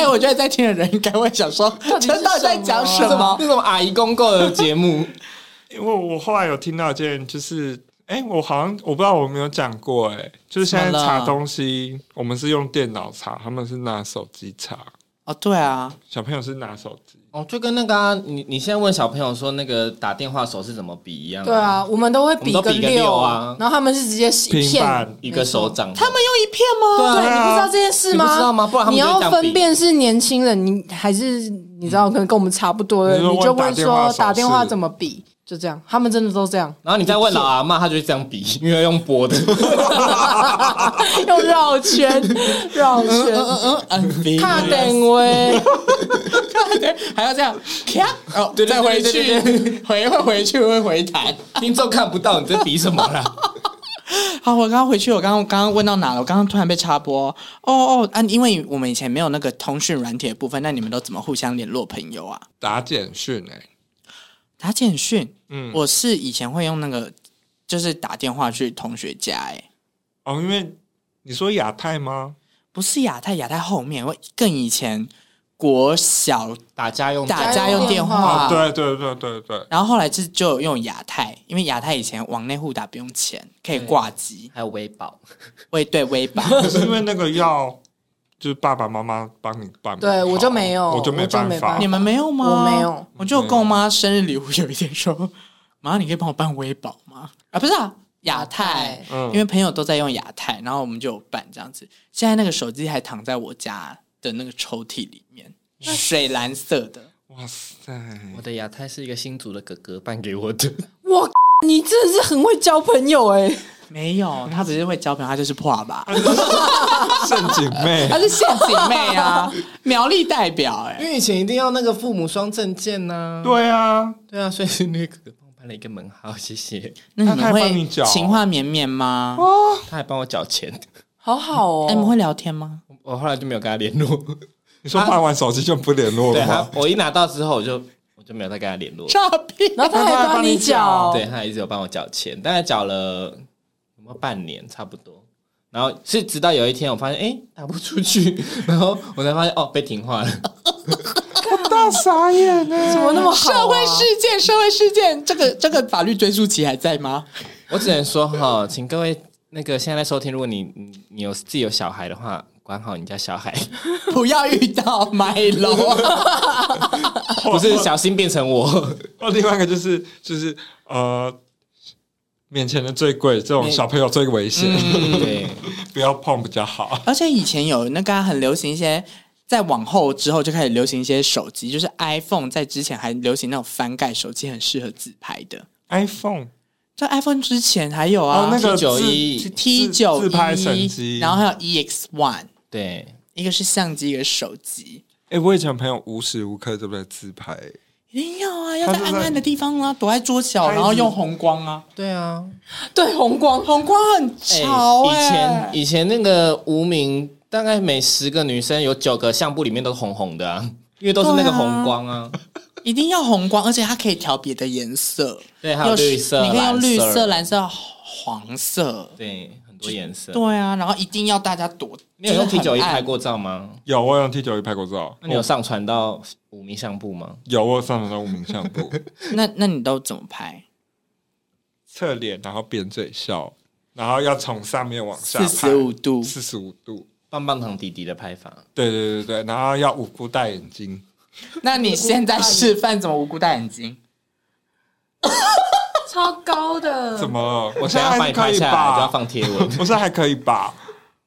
哎，我觉得在听的人应该会想说，这到底在讲什么？那种阿姨公公的节目。因为我后来有听到一件，就是哎、欸，我好像我不知道我有没有讲过、欸，哎，就是现在查东西，我们是用电脑查，他们是拿手机查。哦，对啊，小朋友是拿手机。哦，就跟那个、啊、你你现在问小朋友说那个打电话手是怎么比一样、啊。对啊，我们都会比个六，比个六啊，然后他们是直接一片一个手掌。他们用一片吗？对啊，对，你不知道这件事吗？知道吗？不然他们你要分辨是年轻人，你还是你知道可能跟我们差不多的，你，你就问说打电话怎么比。就这样，他们真的都这样。然后你再问老阿妈，他就会这样比，因为用拨的，用绕圈，绕圈，嗯嗯，卡点位，还要这样，卡 哦，对，再回去，回会回去会回弹，听众看不到你在比什么了。好，我刚刚回去，我刚刚刚刚问到哪了？我刚刚突然被插播。哦哦啊，因为我们以前没有那个通讯软体的部分，那你们都怎么互相联络朋友啊？打简讯哎。打简讯，嗯，我是以前会用那个，就是打电话去同学家，哎，哦，因为你说亚太吗？不是亚太，亚太后面，我更以前国小打家用打家用电话，对对对对对。然后后来就就用亚太，因为亚太以前往内互打不用钱，可以挂机，还有微保，微对微保，可是因为那个要。就是爸爸妈妈帮你办，对我就没有，我就没办法。你们没有吗？我没有，我就跟我妈生日礼物有一天说：“ 妈，你可以帮我办微保吗？”啊，不是啊，亚太，因为朋友都在用亚太，然后我们就有办这样子。现在那个手机还躺在我家的那个抽屉里面，水蓝色的。哇塞，我的亚太是一个新组的哥哥办给我的。哇，你真的是很会交朋友哎。没有，他只是会交朋友，他就是破吧，陷阱妹，他是陷阱妹啊，苗栗代表哎，因为以前一定要那个父母双证件呢，对啊，对啊，所以那个帮我办了一个门号，谢谢。那你们会情话绵绵吗？哦，他还帮我缴钱，好好哦。你们会聊天吗？我后来就没有跟他联络。你说办完手机就不联络了吗？我一拿到之后，我就我就没有再跟他联络。诈骗，然后他还帮你缴，对，他还一直有帮我缴钱，大概缴了。半年差不多，然后是直到有一天，我发现哎打不出去，然后我才发现哦被停话了，我大傻眼呢，怎么那么好？社会事件，社会事件，这个这个法律追诉期还在吗？我只能说哈，请各位那个现在在收听，如果你你你有自己有小孩的话，管好你家小孩，不要遇到买楼，不是小心变成我。哦，另外一个就是就是呃。面前的最贵，这种小朋友最危险，嗯、对，不要碰比较好。而且以前有那个很流行一些，在往后之后就开始流行一些手机，就是 iPhone 在之前还流行那种翻盖手机，很适合自拍的。iPhone 在 iPhone 之前还有啊，哦、那个 T 九一 T 九自拍神机，然后还有 EX One，对，一个是相机，一个是手机。哎、欸，我以前朋友无时无刻都在自拍。一定要啊！要在暗暗的地方啊，躲在桌角，然后用红光啊。对啊，对，红光，红光很潮、欸。以前以前那个无名，大概每十个女生有九个相簿里面都是红红的啊，因为都是那个红光啊。啊一定要红光，而且它可以调别的颜色。对，还有绿色，你可以用绿色、蓝色、黄色。对。多颜色，对啊，然后一定要大家躲。你有用 T 九一拍过照吗？有，我用 T 九一拍过照。那你有上传到五名相簿吗？有，我有上传到五名相簿。那那你都怎么拍？侧脸，然后扁嘴笑，然后要从上面往下，四十五度，四十五度，棒棒糖弟弟的拍法。对对对对，然后要无辜戴眼镜。那你现在示范怎么无辜戴眼镜？超高的，怎么？我现在要帮你拍下来，就要放贴文。我说还可以吧？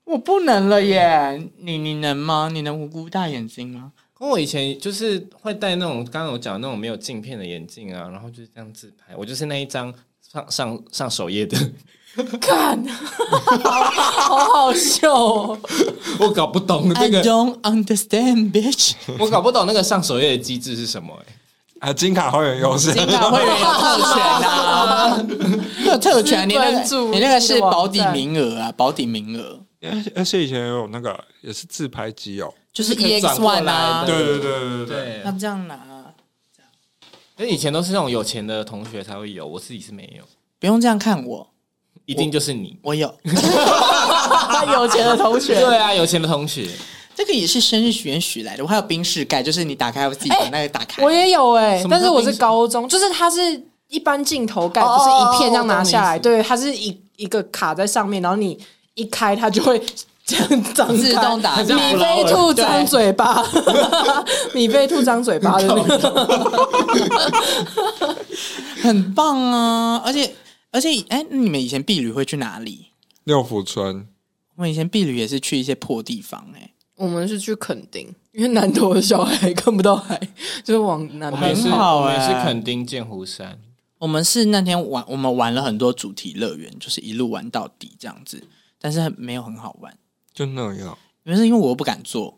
我不能了耶！你你能吗？你能无辜大眼睛吗？跟我以前就是会戴那种刚刚我讲的那种没有镜片的眼镜啊，然后就是这样自拍。我就是那一张上上上首页的，看，好好笑哦！我搞不懂那个 I don't understand, bitch。我搞不懂那个上首页的机制是什么？哎。啊，金卡会员优势，金卡会员有特权啊，有特权，你那个你那个是保底名额啊，保底名额。而且以前有那个也是自拍机哦，就是 EX One 啊，对对对对对，那这样拿，这样。那以前都是那种有钱的同学才会有，我自己是没有。不用这样看我，一定就是你，我有，有钱的同学，对啊，有钱的同学。这个也是生日许愿许来的。我还有冰室盖，就是你打开我自己把那个打开。我也有哎、欸，但是我是高中，就是它是一般镜头盖，不是一片这样拿下来，对，它是一一个卡在上面，然后你一开它就会这样张自动打开。米菲兔张嘴巴，米菲兔张嘴巴的那个，很棒啊！而且而且，哎，你们以前避旅会去哪里？六福村。我们以前避旅也是去一些破地方、欸，哎，我们是去垦丁，因为南投的小孩看不到海，就是往南边跑。很好、欸，我们是垦丁剑湖山。我们是那天玩，我们玩了很多主题乐园，就是一路玩到底这样子，但是没有很好玩，就那样。原因是因为我不敢坐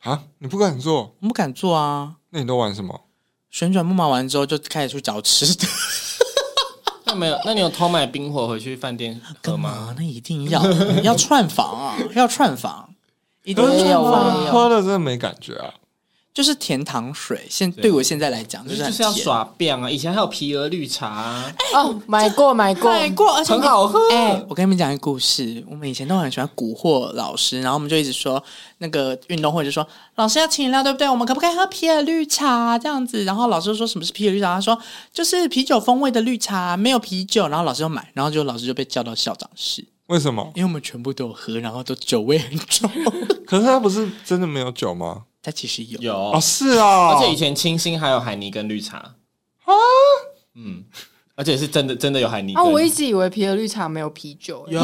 啊，你不敢坐？我不敢坐啊。那你都玩什么？旋转木马完之后就开始去找吃的。那没有？那你有偷买冰火回去饭店喝吗？那一定要要串房啊，要串房，一定要喝了真的没感觉啊。就是甜糖水，现对我现在来讲就是就是要耍变啊！以前还有皮鹅绿茶、啊、哦，买过买过买过，而且很好喝。哎、欸，我跟你们讲一个故事，我们以前都很喜欢蛊惑老师，然后我们就一直说那个运动会就说老师要请饮料，对不对？我们可不可以喝皮鹅绿茶这样子？然后老师就说什么是皮尔绿茶？他说就是啤酒风味的绿茶，没有啤酒。然后老师就买，然后就老师就被叫到校长室。为什么？因为我们全部都有喝，然后都酒味很重。可是他不是真的没有酒吗？它其实有。有。哦，是啊，而且以前清新还有海泥跟绿茶。啊，嗯，而且是真的真的有海尼根。啊，我一直以为啤的绿茶没有啤酒，有，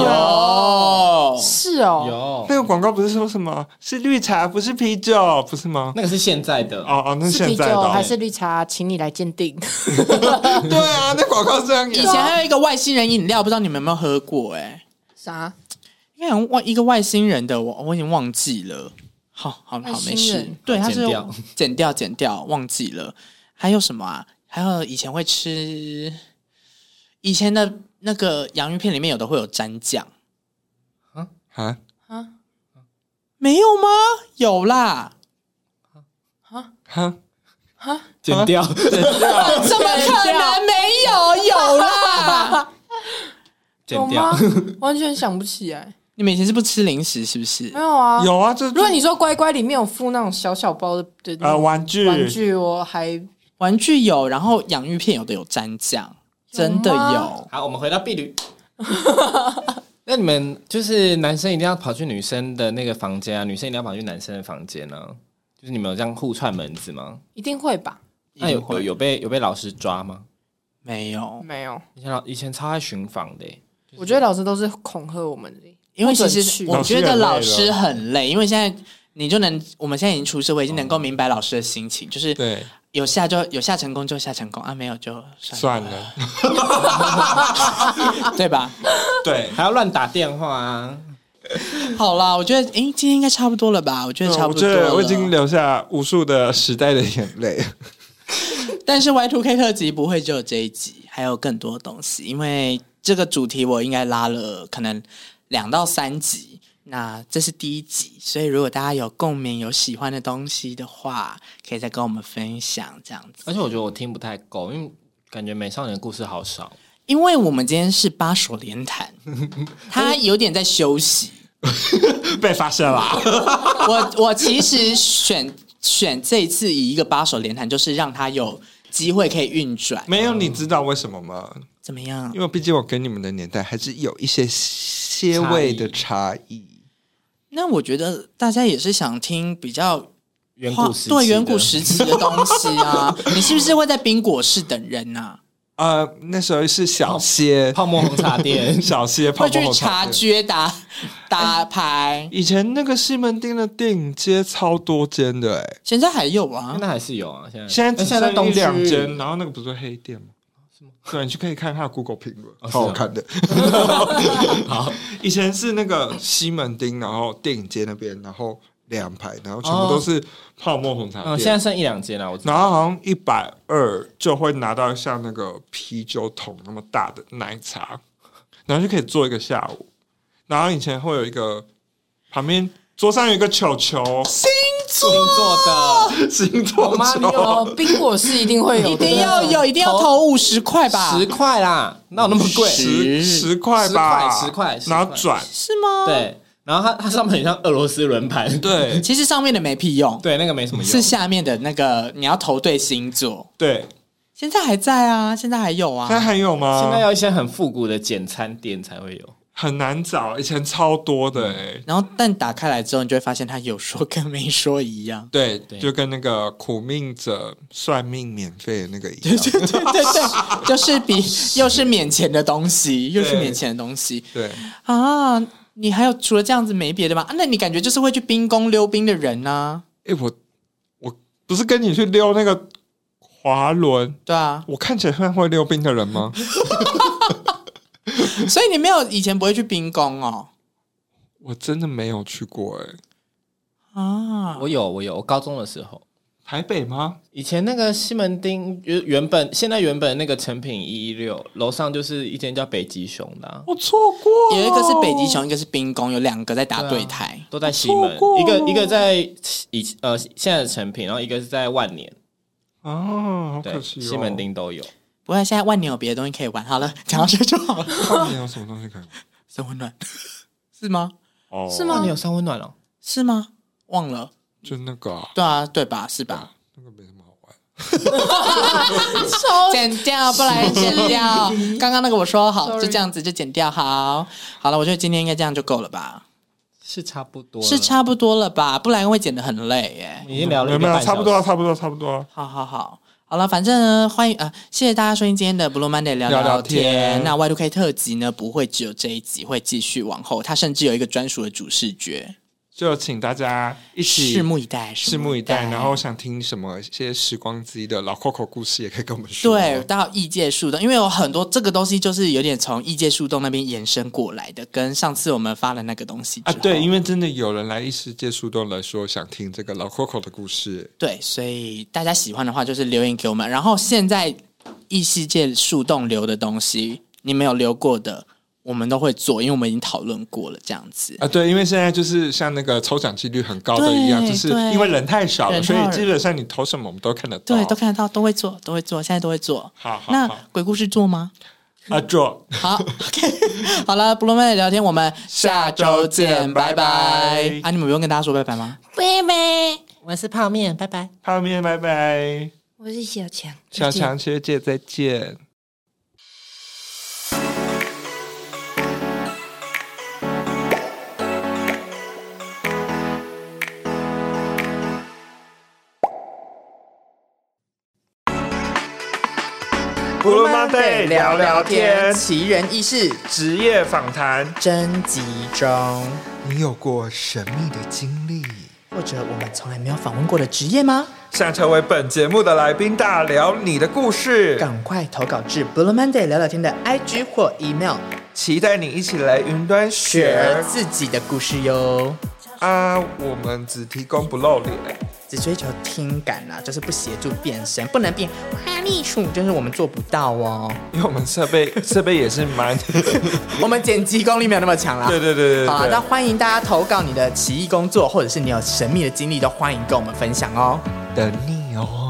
是哦，有。那个广告不是说什么？是绿茶不是啤酒不是吗？那个是现在的。哦哦，那是现在的还是绿茶，请你来鉴定。对啊，那广告这样。以前还有一个外星人饮料，不知道你们有没有喝过？哎，啥？应该有外一个外星人的，我我已经忘记了。好好好，没事。对，它是剪掉，剪掉，剪掉，忘记了。还有什么啊？还有以前会吃，以前的那个洋芋片里面有的会有蘸酱。啊啊啊！没有吗？有啦。啊啊啊！剪掉，剪掉。怎么可能没有？有啦。剪掉，完全想不起来。你们以前是不吃零食是不是？没有啊，有啊。这如果你说乖乖里面有附那种小小包的呃玩具，玩具我还玩具有，然后洋芋片有的有蘸酱，真的有。好，我们回到碧旅。那你们就是男生一定要跑去女生的那个房间啊，女生一定要跑去男生的房间呢？就是你们有这样互串门子吗？一定会吧？那有有有被有被老师抓吗？没有，没有。以前老以前超爱巡房的，我觉得老师都是恐吓我们的。因为其实我觉得老师很累，因为现在你就能，我们现在已经出社会，已经能够明白老师的心情，就是对有下就有下成功就下成功啊，没有就算了，算了 对吧？对，还要乱打电话啊。好啦，我觉得，哎，今天应该差不多了吧？我觉得差不多了，我觉得我已经留下无数的时代的眼泪。但是 Y Two K 特辑不会只有这一集，还有更多东西，因为这个主题我应该拉了可能。两到三集，那这是第一集，所以如果大家有共鸣、有喜欢的东西的话，可以再跟我们分享这样子。而且我觉得我听不太够，因为感觉美少年的故事好少。因为我们今天是八手联弹，他有点在休息，被发现了。我我其实选选这一次以一个八手联弹，就是让他有机会可以运转。没有，你知道为什么吗？怎么样？因为毕竟我跟你们的年代还是有一些些微的差异。那我觉得大家也是想听比较远古时对远古时期的东西啊。你是不是会在冰果室等人呐、啊？呃，那时候是小歇泡沫红茶店，小歇泡沫红茶茶街打打牌。以前那个西门町的电影街超多间的，哎，现在还有啊？现在还是有啊？现在现在只剩一两间，然后那个不是黑店吗？对，你去可以看他 Google 评论，哦、好好看的。好，以前是那个西门町，然后电影街那边，然后两排，然后全部都是泡沫红茶店。哦、现在剩一两间了，我知道。然后好像一百二就会拿到像那个啤酒桶那么大的奶茶，然后就可以做一个下午。然后以前会有一个旁边桌上有一个球球。星座的星座球，冰果是一定会有，一定要有，一定要投五十块吧？十块啦，哪有那么贵？十十块吧，十块，然后转是吗？对，然后它它上面很像俄罗斯轮盘，对，其实上面的没屁用，对，那个没什么用，是下面的那个你要投对星座，对，现在还在啊，现在还有啊，现在还有吗？现在要一些很复古的简餐店才会有。很难找，以前超多的哎、欸。然后，但打开来之后，你就会发现它有说跟没说一样。对，对就跟那个苦命者算命免费的那个一样。对对对对对，就是比 又是免钱的东西，又是免钱的东西。对啊，你还有除了这样子没别的吗？啊，那你感觉就是会去冰宫溜冰的人呢、啊？哎，我我不是跟你去溜那个滑轮？对啊，我看起来像会溜冰的人吗？所以你没有以前不会去冰宫哦？我真的没有去过哎、欸。啊，我有，我有，我高中的时候，台北吗？以前那个西门町原原本现在原本那个成品一一六楼上就是一间叫北极熊的、啊，我错过，有一个是北极熊，一个是冰宫，有两个在打对台，都在西门，一个一个在以呃现在的成品，然后一个是在万年。哦，好可惜、哦，西门町都有。不过现在万年有别的东西可以玩，好了，讲到这就好了。万年有什么东西可以玩？三温暖是吗？哦，是吗？你有三温暖了？是吗？忘了，就那个、啊，对啊，对吧？是吧？那个没什么好玩，剪掉，不然剪掉。刚刚那个我说好，就这样子就剪掉。好，好了，我觉得今天应该这样就够了吧？是差不多，是差不多了吧？不然会剪得很累耶。已经聊了，没有？差不多，差不多，差不多。好好好。好了，反正呢，欢迎呃，谢谢大家收听今天的 Blue Monday 聊聊，天。聊聊天那 Y2K 特辑呢，不会只有这一集，会继续往后。它甚至有一个专属的主视觉。就请大家一起拭目以待，拭目以待。然后想听什么一些时光机的老 Coco 故事，也可以跟我们说。对，到异界树洞，因为有很多这个东西就是有点从异界树洞那边延伸过来的，跟上次我们发的那个东西啊，对，因为真的有人来异世界树洞来说想听这个老 Coco 的故事，对，所以大家喜欢的话就是留言给我们。然后现在异世界树洞留的东西，你没有留过的。我们都会做，因为我们已经讨论过了，这样子啊，对，因为现在就是像那个抽奖几率很高的一样，就是因为人太少了，所以基本上你投什么我们都看得到，对，都看得到，都会做，都会做，现在都会做。好，好，好，那鬼故事做吗？啊，做。好，OK，好了，Blue Monday 聊天，我们下周见，拜拜。啊，你们不用跟大家说拜拜吗？拜拜，我是泡面，拜拜，泡面，拜拜。我是小强，小强学姐，再见。聊聊天，奇人异事，职业访谈征集中。你有过神秘的经历，或者我们从来没有访问过的职业吗？想成为本节目的来宾，大聊你的故事，赶快投稿至 Blue Monday 聊聊天的 IG 或 email，期待你一起来云端学自己的故事哟。啊，我们只提供不露脸。只追求听感啊，就是不协助变声，不能变花栗鼠，就是我们做不到哦。因为我们设备 设备也是蛮，我们剪辑功力没有那么强啦。对对对好，那欢迎大家投稿你的奇异工作，或者是你有神秘的经历，都欢迎跟我们分享哦。等你哦。